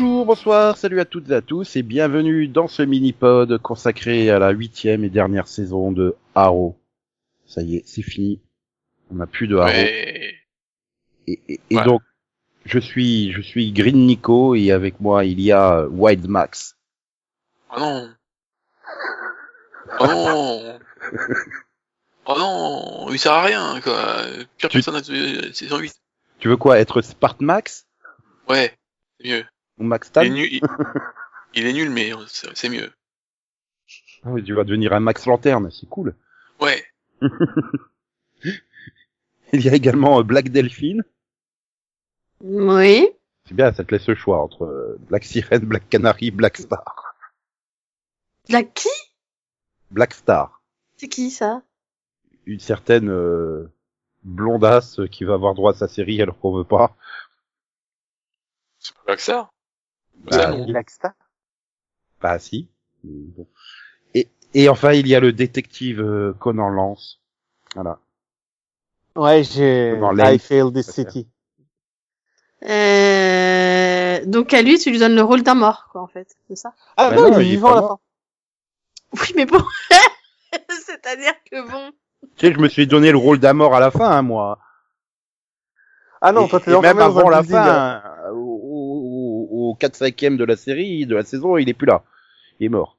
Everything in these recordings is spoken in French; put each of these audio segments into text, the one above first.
Bonjour, bonsoir, salut à toutes et à tous et bienvenue dans ce mini-pod consacré à la huitième et dernière saison de Arrow. Ça y est, c'est fini. On n'a plus de Arrow. Ouais. Et, et- et Ouais. donc, je suis, je suis Green Nico et avec moi il y a Wild Max. Oh non. Oh non. Oh non, il sert à rien, quoi. Pire Tu- personne de saison 8. Tu veux quoi, être Spart Max Ouais, c'est mieux. Ou Max Il est nul, il, il est nul, mais c'est c'est mieux. Ah oui, Tu vas devenir un Max Lanterne, c'est cool. Ouais. Il y a également euh, Black Delphine. Oui. C'est bien, ça te laisse le choix entre euh, Black Sirène, Black Canary, Black Star. La qui? Black Star. C'est qui ça? Une certaine euh, blondasse qui va avoir droit à sa série alors qu'on veut pas. C'est pas que ça. Bah. Blackstar Bah si. Bon. Et, et enfin, il y a le détective euh, Conan Lance. Voilà. Ouais, j'ai... I failed this city. euh... Donc à lui, tu lui donnes le rôle d'un mort, quoi, en fait. C'est ça? Ah Bah non, non, il est vivant à la mort. fin. Oui, mais bon. C'est-à-dire que bon. Tu sais, je me suis donné le rôle d'Amor à la fin, hein, moi. Ah non, toi t'es même avant la hein. fin, au, au, au 4 5 de la série, de la saison, il est plus là. Il est mort.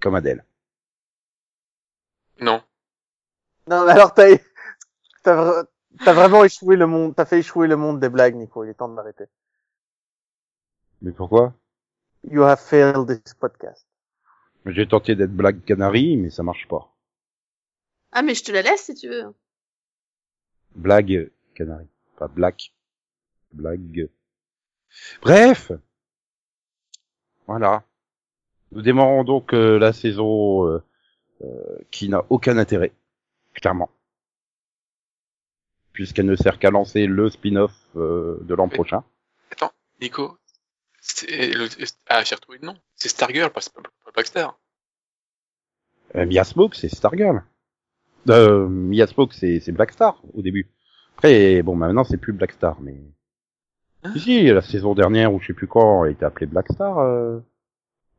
Comme Adèle. Non. Non, mais alors t'as... T'as, vra- t'as vraiment échoué le monde, t'as fait échouer le monde des blagues, Nico. Il est temps de m'arrêter. Mais pourquoi? You have failed this podcast. J'ai tenté d'être Black Canary, mais ça marche pas. Ah, mais je te la laisse si tu veux. Blague Canary. Pas Black. Blague. Bref. Voilà. Nous démarrons donc euh, la saison euh, euh, qui n'a aucun intérêt, clairement. Puisqu'elle ne sert qu'à lancer le spin-off euh, de l'an prochain. Nico. C'est le, ah, j'ai retrouvé le nom. C'est Stargirl, pas, pas, pas Blackstar. Euh, Mia Smoke, c'est Stargirl. Euh, Mia Smoke, c'est Black Star au début. Après, bon, maintenant c'est plus Black Star, mais si, si, la saison dernière ou je sais plus quand, elle était appelée Black Star euh,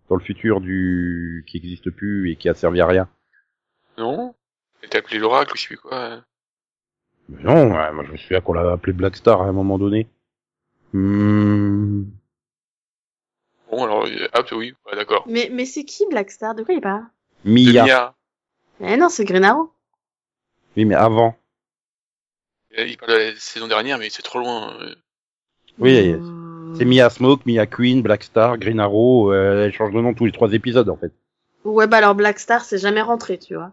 dans le futur du qui existe plus et qui a servi à rien. Non. Elle était appelée l'Oracle, ou je sais plus quoi. Mais non, ouais, moi je me souviens qu'on l'avait appelée Black Star à un moment donné. Hmm, Bon, alors, euh, ah, oui, ouais, d'accord. Mais, mais c'est qui Blackstar De quoi il parle? De Mia. Mia. Eh non, c'est Green Arrow. Oui, mais avant. Euh, Il parle de la saison dernière, mais c'est trop loin. euh. Oui, Mmh. c'est Mia Smoke, Mia Queen, Black Star, Green Arrow. euh, elle change de nom tous les trois épisodes en fait. Ouais, bah alors Blackstar, c'est jamais rentré, tu vois.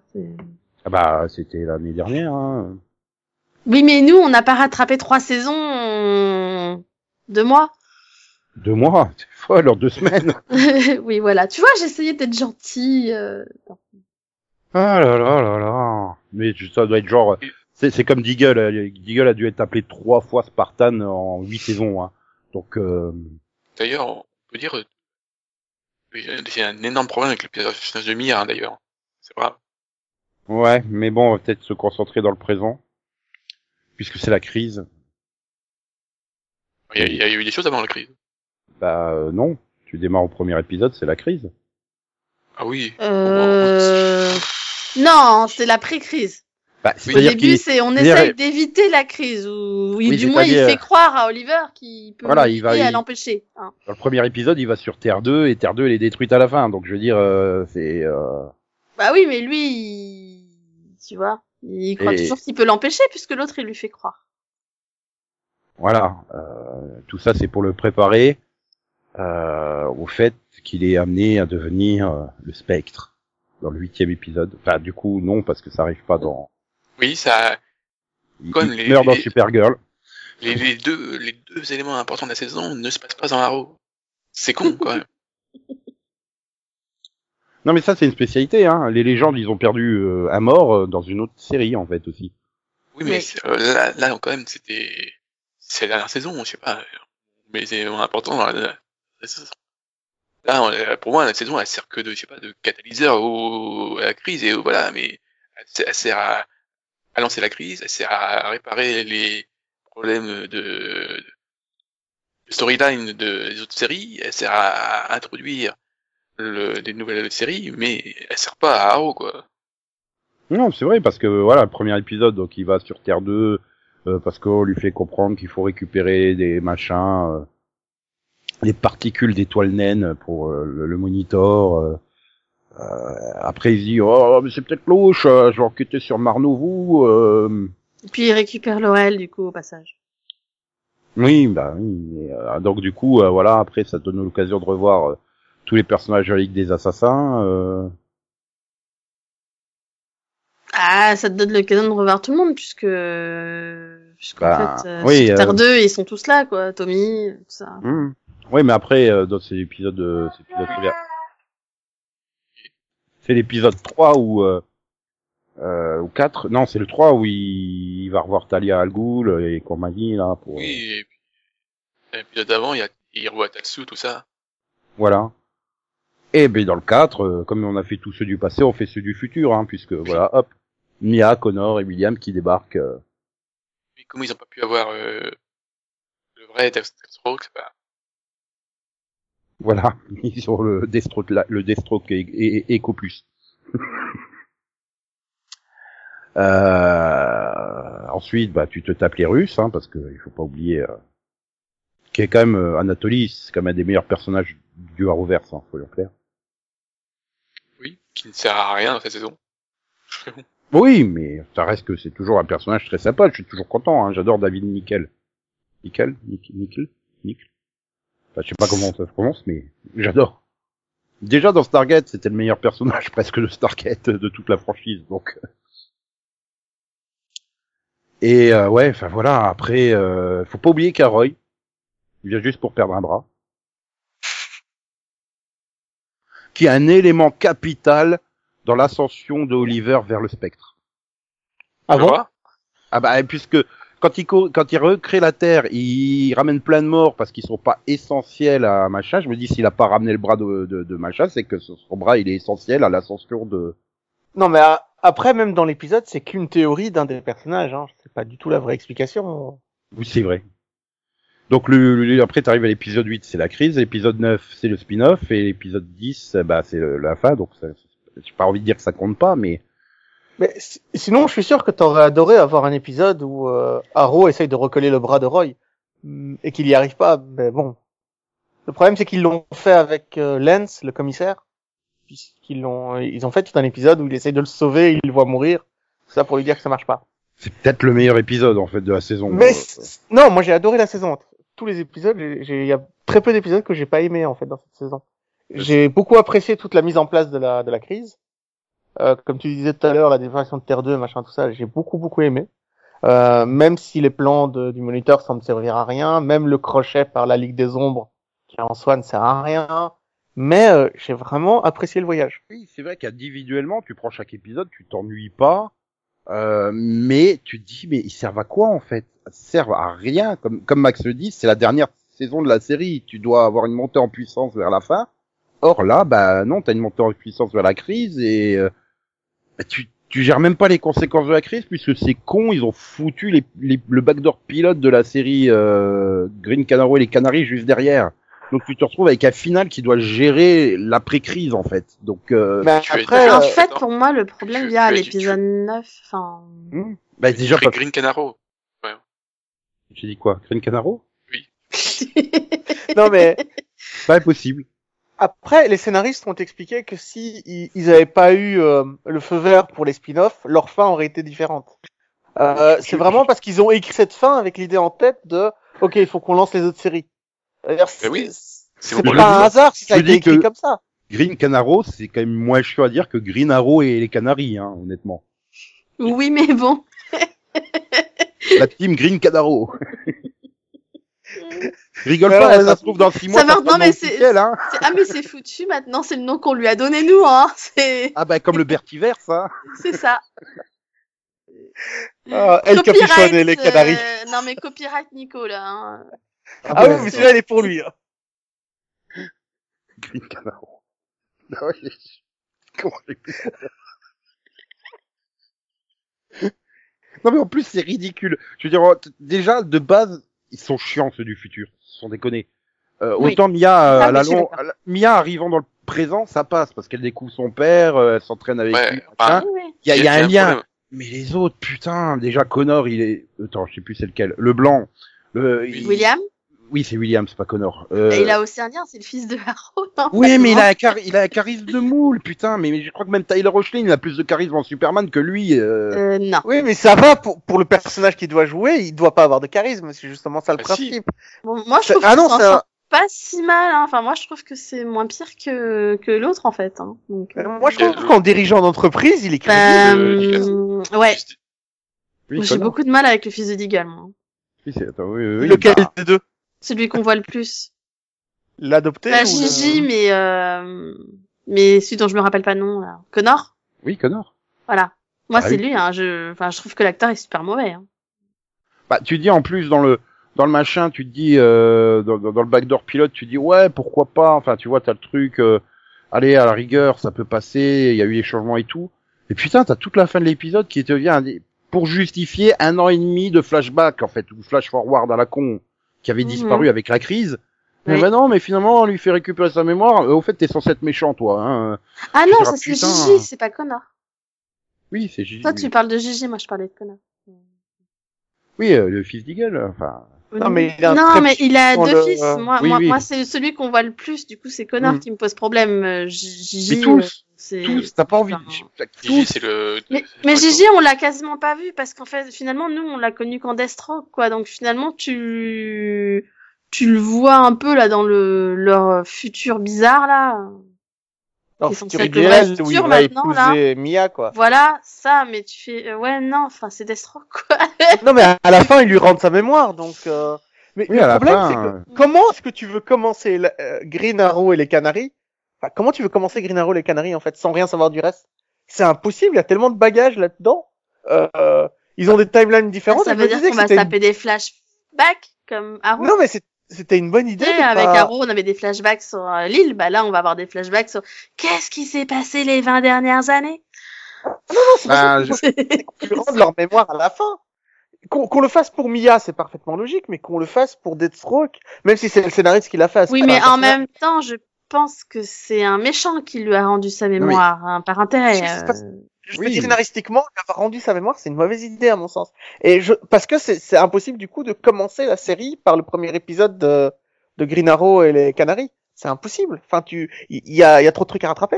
Ah bah c'était l'année dernière. Hein. Oui, mais nous, on n'a pas rattrapé trois saisons deux mois. Deux mois, c'est folle, en deux semaines. oui, voilà. Tu vois, j'essayais d'être gentille. euh. Ah là là là là. Mais ça doit être genre, c'est c'est comme Deagle. Deagle a dû être appelé trois fois Spartan en huit saisons. Hein. Donc euh, D'ailleurs, on peut dire, euh, j'ai un énorme problème avec le personnage de Mia, hein, d'ailleurs. C'est vrai. ouais, mais bon, on va peut-être se concentrer dans le présent, puisque c'est la crise. Il y, a, il y a eu des choses avant la crise. Bah euh, non, tu démarres au premier épisode, c'est la crise. Ah oui. Euh... Non, c'est la pré-crise. Bah, Au début, c'est on essaye d'éviter la crise ou oui, du moins il fait croire à Oliver qu'il peut Voilà, il va- à il- l'empêcher. hein. dans le premier épisode, il va sur Terre 2 et Terre 2 elle est détruite à la fin. Donc je veux dire, euh, c'est euh, Bah oui, mais lui, il... tu vois, il croit Et- toujours qu'il peut l'empêcher puisque l'autre il lui fait croire. Voilà, euh, tout ça c'est pour le préparer euh, au fait qu'il est amené à devenir euh, le spectre dans le huitième épisode. Enfin, du coup, non, parce que ça arrive pas dans. Oui, ça, Comme il les- meurt dans les- Supergirl. les, les deux, les deux éléments importants de la saison ne se passent pas dans Arrow. C'est con, quand même. Non, mais ça c'est une spécialité. Hein. Les légendes, ils ont perdu euh, à mort euh, dans une autre série en fait aussi. Oui, mais euh, là, là, quand même, c'était, c'est la dernière saison, je sais pas. Mais c'est important dans la, la- la saison. Là, on- pour moi, la saison, elle sert que de, je sais pas, de catalyseur au, à la crise et voilà, mais elle sert à, à lancer la crise, elle sert à réparer les problèmes de, storyline de, des autres séries, elle sert à, introduire le, des nouvelles séries, mais elle sert pas à Arrow, quoi. Non, c'est vrai parce que voilà, le premier épisode, donc il va sur Terre 2 euh, parce qu'on lui fait comprendre qu'il faut récupérer des machins, euh, des particules d'étoiles naines pour euh, le, le monitor. Euh. Après, il dit oh mais c'est peut-être louche, euh, je vais enquêter sur Marnovou. Euh... Et puis il récupère Laurel du coup au passage. Oui, bah oui. et, euh, donc du coup, voilà, après ça donne l'occasion de revoir tous les personnages de la Ligue des Assassins. euh. Ah, ça te donne l'occasion de revoir tout le monde puisque puisqu'en Bah, fait euh, oui, Terre euh, 2 ils sont tous là quoi, Tommy, tout ça. Hmm. Oui, mais après, euh, dans ces épisodes, euh, ces épisodes c'est l'épisode 3 où, euh, euh, ou 4, non, c'est le 3 où il, il va revoir Talia Al Ghul et Cormani, là, pour, Oui, et puis, l'épisode d'avant, il il revoit Tatsu, tout ça. voilà. Et ben, dans le 4, euh, comme on a fait tous ceux du passé, on fait ceux du futur, hein, puisque, voilà, hop, Mia, Connor et William qui débarquent, euh, Mais comment ils ont pas pu avoir, euh, le vrai Deathstroke, c'est pas, voilà, sur le Deathstroke, le Deathstroke et, et, Echo Plus. Euh, ensuite, bah, tu te tapes les Russes, hein, parce que il faut pas oublier, euh, qui est quand même euh, Anatoly, c'est quand même un des meilleurs personnages du Arrowverse, hein, soyons clairs. oui, qui ne sert à rien dans cette saison. Oui, mais ça reste que c'est toujours un personnage très sympa. Je suis toujours content. Hein, J'adore David. Nickel, Nickel, Nickel, Nickel. Enfin, je sais pas comment ça se prononce, mais j'adore. Déjà dans Stargate, c'était le meilleur personnage presque de Stargate de toute la franchise, donc. Et euh, ouais, enfin voilà. Après, euh, faut pas oublier qu'Aroy il vient juste pour perdre un bras, qui est un élément capital dans l'ascension de Oliver vers le spectre. Ah bon? Ah bah puisque quand il co- quand il recrée la Terre, il ramène plein de morts parce qu'ils sont pas essentiels à machin. Je me dis s'il a pas ramené le bras de, de, de machin, c'est que son bras il est essentiel à l'ascension de. Non, mais après, même dans l'épisode, c'est qu'une théorie d'un des personnages. Hein. C'est pas du tout la vraie explication. Oui c'est vrai. Donc le, le- après t'arrives à l'épisode 8, c'est la crise. L'épisode 9, c'est le spin-off et l'épisode 10, bah c'est le- la fin. Donc ça- j'ai pas envie de dire que ça compte pas, mais Mais si- sinon, je suis sûr que t'aurais adoré avoir un épisode où euh, Arrow essaye de recoller le bras de Roy hum, et qu'il y arrive pas. Mais bon, le problème c'est qu'ils l'ont fait avec euh, Lance, le commissaire, puisqu'ils l'ont, ils ont fait tout un épisode où il essaye de le sauver, il le voit mourir. Ça pour lui dire que ça marche pas. c'est peut-être le meilleur épisode en fait de la saison. Mais Euh, non, moi j'ai adoré la saison. Tous les épisodes, il y a très peu d'épisodes que j'ai pas aimé en fait dans cette saison. J'ai beaucoup apprécié toute la mise en place de la de la crise. Euh, comme tu disais tout à l'heure, la définition de Terre 2, machin, tout ça, j'ai beaucoup beaucoup aimé. Euh, même si les plans de- du moniteur semblent servir à rien, même le crochet par la Ligue des Ombres, qui en soi ne sert à rien, mais euh, j'ai vraiment apprécié le voyage. Oui, c'est vrai qu'individuellement, tu prends chaque épisode, tu t'ennuies pas, euh, mais tu te dis, mais ils servent à quoi en fait? Ils servent à rien. Comme, comme Max le dit, c'est la dernière saison de la série. Tu dois avoir une montée en puissance vers la fin. Or là, bah non, t'as une montée en puissance vers la crise et euh, bah, tu, tu gères même pas les conséquences de la crise puisque c'est con, ils ont foutu les, les- le backdoor pilote de la série euh, Green Canaro et les Canaries juste derrière. Donc tu te retrouves avec un final qui doit gérer l'après-crise en fait. Donc euh, es après, en euh, fait, attends. pour moi, le problème vient à l'épisode 9. Enfin, hmm, bah déjà Green, parce... Green Canaro. j'ai dit quoi, Green Canaro? Non mais Pas impossible. Après, les scénaristes ont expliqué que si ils, ils avaient pas eu euh, le feu vert pour les spin-offs, leur fin aurait été différente. Euh, c'est vraiment parce qu'ils ont écrit cette fin avec l'idée en tête de OK, il faut qu'on lance les autres séries. D'ailleurs, C'est oui, pas un hasard si ça a été écrit comme ça. Green Canaro, c'est quand même moins chiant à dire que Green Arrow et les Canaries, hein, honnêtement. oui, mais bon. La team Green Canaro. Rigole pas, hein, ça se trouve dans six mois. ça non, mais c'est- hein. Ah, mais c'est foutu maintenant, c'est le nom qu'on lui a donné nous, hein. C'est, Ah bah comme le Bertiverse, hein. c'est ça. Ah, El Copyright, Capuchon et les Canaries. euh, Non, mais copyright Nico, là. hein. Ah oui, mais celui-là, il est pour lui. hein. Green Canaro. Ah ouais. Comment Non mais en plus c'est ridicule. Je veux dire, déjà de base, ils sont chiants ceux du futur, sans déconner. Euh, Oui. Autant Mia, euh, à la long- Mia arrivant dans le présent, ça passe parce qu'elle découvre son père, euh, elle s'entraîne avec Ouais, lui. Il y a, y un lien. problème. Mais les autres, putain, déjà Connor, il est. Attends, je sais plus c'est lequel. Le blanc. Le... il- William, Oui, c'est William, c'est pas Connor. Euh, et il a aussi un lien, c'est le fils de Harrow. non Oui, mais il a, un il a un charisme de moule, putain. Mais, mais je crois que même Tyler Rochlin, il a plus de charisme en Superman que lui. euh. Euh, non. Oui, mais ça va pour, pour le personnage qu'il doit jouer, il doit pas avoir de charisme, c'est justement ça le Ah, si. principe. Bon, moi, je trouve Ah que non, ça pas si mal. Hein. Enfin, moi, je trouve que c'est moins pire que que l'autre, en fait. Hein. Donc, euh, moi je Euh, trouve qu'en dirigeant d'entreprise, il est crédible. ben, ouais. Oui, J'ai beaucoup de mal avec le fils de Deagle, moi. Oui, c'est- attends, oui, oui, oui, Lequel bah, des deux? Celui qu'on voit le plus. L'adopté Pas le- Gigi, mais euh... mais celui dont je me rappelle pas le nom. Là. Connor? oui, Connor. Voilà. Moi, Ah c'est oui. lui. Hein. Je, enfin, je trouve que l'acteur est super mauvais. Hein. Bah, tu dis en plus dans le dans le machin, tu te dis euh, dans, dans dans le backdoor pilote, tu dis ouais, pourquoi pas. Enfin, tu vois, t'as le truc. euh, allez, à la rigueur, ça peut passer. Il y a eu des changements et tout. Et putain, t'as toute la fin de l'épisode qui te vient pour justifier un an et demi de flashback en fait ou flash forward à la con qui avait Mhm. disparu avec la crise. Mais bah non, mais finalement, on lui fait récupérer sa mémoire. Euh, au fait, t'es censé être méchant, toi. Hein. Ah non, ça c'est. Gigi, c'est pas Connor. Oui, c'est Gigi. Toi, tu parles de Gigi, moi je parlais de Connor. Oui, euh, le fils d'Eagle. Enfin, Non, mais il a un non, très mais il a dans deux le- fils. Moi, Oui, moi, oui. moi c'est celui qu'on voit le plus. Du coup, c'est Connor Mm. qui me pose problème. Euh, Gigi. Mais tous, euh, c'est- tous, t'as pas envie. Enfin, Gigi, Tous. c'est le. Mais, mais Gigi, on l'a quasiment pas vu parce qu'en fait, finalement, nous, on l'a connu qu'en Deathstroke, quoi. Donc finalement, tu tu le vois un peu là dans le leur futur bizarre là. Dans futur idéal où il va maintenant, là. épouser Mia, quoi. Voilà, ça. Mais tu fais, euh, ouais, non, enfin, c'est Deathstroke, quoi. Non, mais à la fin, il lui rend sa mémoire, donc. Euh... Mais Oui, le à la problème, fin, c'est que euh, comment est-ce que tu veux commencer la- euh, Green Arrow et les Canaries? Enfin, Comment tu veux commencer Green Arrow et les Canaries en fait, sans rien savoir du reste? C'est impossible. Il y a tellement de bagages là-dedans. Euh, ils ont des timelines différentes. ça veut dire qu'on que va une- taper des flashbacks comme Arrow. Non, mais c'est- c'était une bonne idée. De avec pas- Arrow, on avait des flashbacks sur euh, l'île. Bah là, on va avoir des flashbacks sur qu'est-ce qui s'est passé les 20 dernières années? c'est pas Ben, veulent rendre leur mémoire à la fin. Qu'on le fasse pour Mia, c'est parfaitement logique, mais qu'on le fasse pour Deathstroke, même si c'est le scénariste qui l'a fait. oui, mais en même temps, je pense que c'est un méchant qui lui a rendu sa mémoire, hein, par intérêt. Je euh. Je Oui. dis scénaristiquement, avoir rendu sa mémoire, c'est une mauvaise idée à mon sens. Et je, parce que c'est impossible du coup de commencer la série par le premier épisode de, de Green Arrow et les Canaries. C'est impossible. Enfin, tu, il y, a, il y a trop de trucs à rattraper.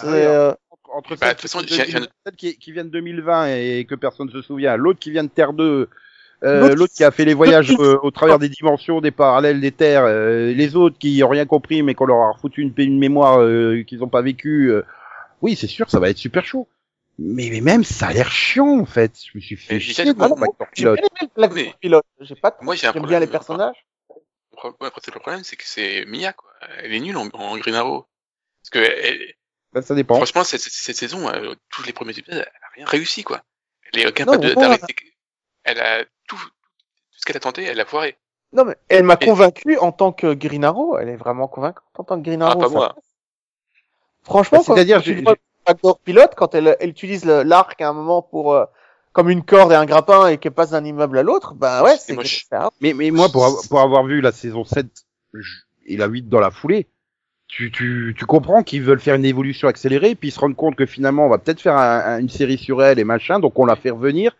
Ah euh, entre Bah, celle façon, qui, j'ai- celle qui, qui vient de 2020 et que personne ne se souvient, l'autre qui vient de Terre 2, euh, L'autre- qui a fait les voyages euh, au travers des dimensions, des parallèles, des terres, euh, les autres qui ont rien compris mais qu'on leur a foutu une, une mémoire euh, qu'ils n'ont pas vécue. euh, oui, c'est sûr, ça va être super chaud. Mais, mais même, ça a l'air chiant en fait. Je me suis fait chier ah Backdoor j'ai pas, Moi, j'ai un j'aime problème. bien les personnages. Le pro- ouais, après, le problème, c'est que c'est Mia, quoi. Elle est nulle en, en Green Arrow. Parce que, elle- Ben, ça dépend. franchement, cette, cette, cette saison, euh, tous les premiers épisodes, elle a rien réussi, quoi. Elle est capable d'arrêter. Elle a tout, tout ce qu'elle a tenté, elle a foiré. Non, mais elle m'a Et- convaincu en tant que Green Arrow. Elle est vraiment convaincante en tant que Green Ah, Arrow. pas ça moi. Franchement, Bah, c'est-à-dire, Backdoor Pilote, quand elle, elle utilise le- l'arc à un moment pour, euh, comme une corde et un grappin et qu'elle passe d'un immeuble à l'autre, bah ouais, c'est Mais, mais moi, pour, avoir- pour avoir vu la saison 7 je- et la 8 dans la foulée, tu, tu, tu comprends qu'ils veulent faire une évolution accélérée, puis ils se rendent compte que finalement, on va peut-être faire un- un- une série sur elle et machin, donc on la fait revenir.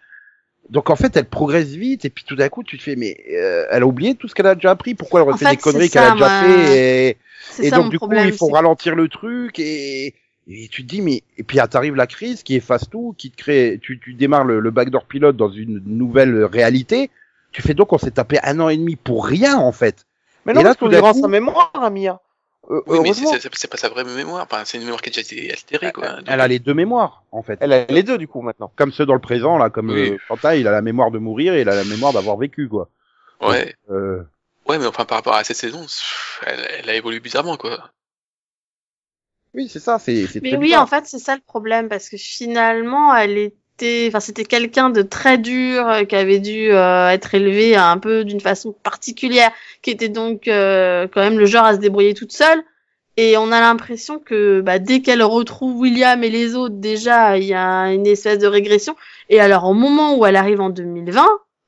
Donc en fait, elle progresse vite, et puis tout d'un coup, tu te fais, mais euh, elle a oublié tout ce qu'elle a déjà appris, pourquoi elle En refait fait, des conneries qu'elle a déjà fait, et, C'est et ça donc du coup, il faut ralentir le truc, et, et tu te dis, mais, et puis t'arrive la crise qui efface tout, qui te crée, tu, tu démarres le, le backdoor pilote dans une nouvelle réalité, tu fais donc on s'est tapé un an et demi pour rien, en fait. Mais Et non, là, parce qu'on coup- sa mémoire à Mia. Euh, Oui, mais c'est pas sa vraie mémoire. Enfin, c'est une mémoire qui a déjà été altérée, quoi. Donc, Elle a les deux mémoires, en fait. Elle a les deux, du coup, maintenant. Comme ceux dans le présent, là, comme Oui. euh, Quentin, il a la mémoire de mourir et il a la mémoire d'avoir vécu, quoi. Ouais. Euh, Ouais, mais enfin, par rapport à cette saison, elle, elle a évolué bizarrement, quoi. Oui, c'est ça, c'est c'est Mais oui, bizarre. en fait, c'est ça le problème parce que finalement, elle était, enfin, c'était quelqu'un de très dur euh, qui avait dû euh, être élevé un peu d'une façon particulière, qui était donc euh, quand même le genre à se débrouiller toute seule. Et on a l'impression que bah, dès qu'elle retrouve William et les autres, déjà, il y a une espèce de régression. Et alors, au moment où elle arrive en 2020,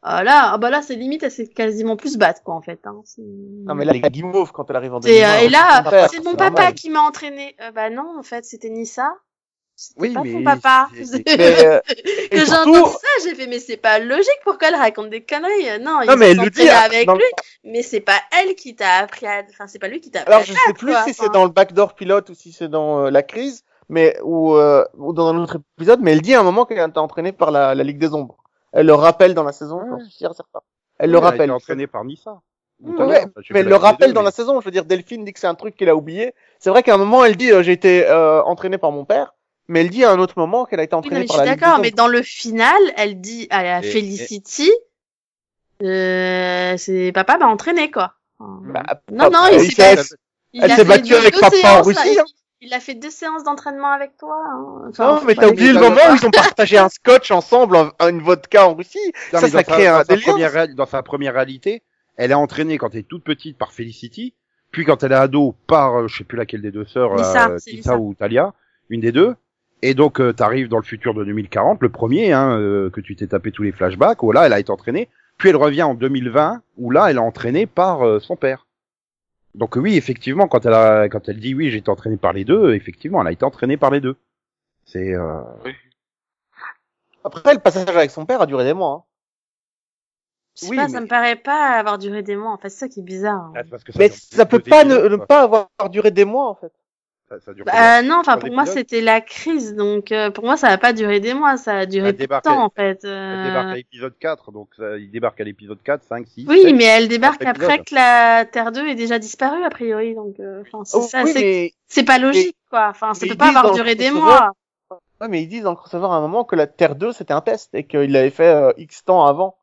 Ah là, ah bah là, c'est limite, elle s'est quasiment plus battre, quoi, en fait. Hein. Non, mais là, les guimauve quand elle arrive en C'est, euh, 2020, et là, c'est mon normal. papa qui m'a entraîné. Euh, bah non, en fait, c'était ni ça. C'était Oui, pas mais ton papa. euh, que j'ai entendu ça, j'ai fait, mais c'est pas logique, pourquoi elle raconte des conneries? Euh, Non, il Non, mais elle le dit, hein, avec lui, mais c'est pas elle qui t'a appris à, enfin, c'est pas lui qui t'a appris Alors à je sais plus quoi. si c'est dans le backdoor pilote ou si c'est dans euh, la crise, mais ou, euh, ou dans un autre épisode, mais elle dit à un moment qu'elle a été entraînée par la, la Ligue des Ombres. Elle le rappelle dans la saison, j'en suis certain. Elle le Oui, a rappelle. été entraîné par Nissa. Ouais, Ouais, je mais elle le rappelle deux, dans mais- la saison. Je veux dire, Delphine dit que c'est un truc qu'elle a oublié. C'est vrai qu'à un moment, elle dit euh, j'ai été euh, entraînée par mon père, mais elle dit à un autre moment qu'elle a été Oui, non, entraînée mais je par suis Ligue des d'accord, mais dans le final, elle dit à la Et- Felicity, euh, c'est papa m'a entraîné, quoi. Bah, non, non, euh, il s'est elle deux- avec papa en séances, Russie, hein. Il a fait deux séances d'entraînement avec toi. hein. Enfin, Non, mais t'as oublié le moment où ils ont partagé un scotch ensemble, en- en une vodka en Russie. Non, Ça, ça crée sa, un dans sa délire. première dans sa première réalité, elle est entraînée quand elle est toute petite par Felicity, puis quand elle est ado par, euh, je sais plus laquelle des deux sœurs, Lisa, c'est Lisa ou Talia, une des deux. Et donc, tu t'arrives dans le futur de 2040, le premier, hein, euh, que tu t'es tapé tous les flashbacks, où là, elle a été entraînée. Puis elle revient en 2020, où là, elle est entraînée par euh, son père. Donc oui, effectivement, quand elle a, quand elle dit oui, j'ai été entraînée par les deux, effectivement, elle a été entraînée par les deux. C'est, euh, Après, le passage avec son père a duré des mois. hein. Je sais Oui, pas, mais- ça me paraît pas avoir duré des mois. En fait, c'est ça qui est bizarre. ah, c'est parce que Mais ça peut pas ne, pas avoir duré des mois en fait. Ça, ça dure Bah non, enfin pour moi c'était la crise, donc euh, pour moi ça va pas durer des mois, ça a duré Elle débarque- temps en fait. Elle euh. débarque à l'épisode 4, donc ça, il débarque à l'épisode 4, 5, 6. Oui, 7. mais elle débarque quatre après que la Terre 2 est déjà disparue a priori, donc euh, enfin c'est Oh, ça, oui, c'est mais, pas logique quoi. Enfin ça mais peut pas avoir duré des mois. ouais, mais ils disent dans le crossover à un moment que la Terre 2 c'était un test et qu'il l'avait fait euh, X temps avant.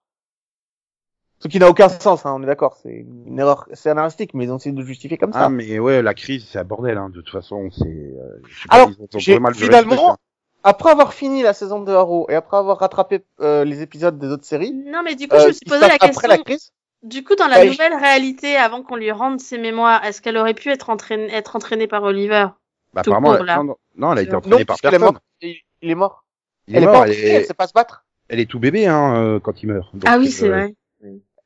Ce qui n'a aucun sens, hein, on est d'accord, c'est une erreur scénaristique, mais ils ont essayé de le justifier comme ça. Ah, mais ouais, la crise, c'est un bordel, hein, de toute façon, c'est, euh, Alors, finalement, hein. Après avoir fini la saison de Arrow et après avoir rattrapé euh, les épisodes des autres séries, Non mais du coup euh, je me suis qui posé la question. après la crise, Du coup dans la Ouais, nouvelle réalité, avant qu'on lui rende ses mémoires, est-ce qu'elle aurait pu être entraînée, être entraînée par Oliver? Bah, tout apparemment, court, elle- là. non, elle a été entraînée non, par puisqu'elle est personne. morte, il, est mort. Il est elle est mort, pas elle est, sait pas se battre. elle est tout bébé, hein, euh, quand il meurt. Donc, Ah oui c'est euh, vrai.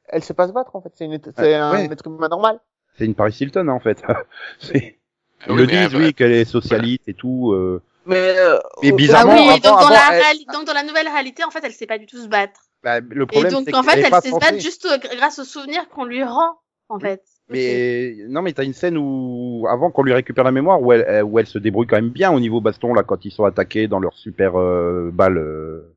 Elle sait pas se battre en fait, c'est une, c'est Ouais, un ouais. être humain normal. C'est une Paris Hilton, en fait. C'est- Ah Ils oui, le disent, oui, qu'elle est socialiste et tout, euh, Mais, euh, Mais au- Ah bizarrement, oui, avant- donc dans avant, la elle- réali- donc dans la nouvelle réalité en fait elle sait pas du tout se battre. bah, le Et problème, donc c'est en fait elle sait se battre juste euh, grâce aux souvenirs qu'on lui rend en fait. Mais non, mais t'as une scène où avant qu'on lui récupère la mémoire où elle euh, où elle se débrouille quand même bien au niveau baston là quand ils sont attaqués dans leur super euh, balle euh,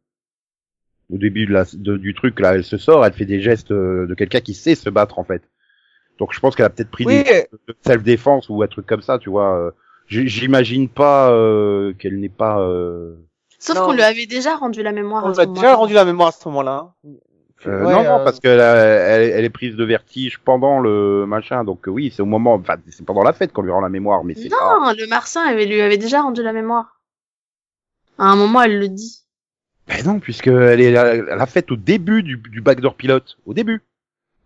au début de la, de- du truc là elle se sort elle fait des gestes euh, de quelqu'un qui sait se battre en fait donc je pense qu'elle a peut-être pris Oui, des self défense ou un truc comme ça tu vois euh. J'imagine pas euh, qu'elle n'est pas euh, Sauf qu'on lui avait déjà rendu la mémoire. on lui a déjà rendu la mémoire à ce moment-là. hein. euh, Ouais, non non euh, parce qu'elle elle, elle est prise de vertige pendant le machin donc oui c'est au moment enfin c'est pendant la fête qu'on lui rend la mémoire mais c'est pas Non, le Martien avait, lui avait déjà rendu la mémoire. À un moment, elle le dit. Ben non, puisqu'elle est à la fête au début du, du backdoor pilote, au début.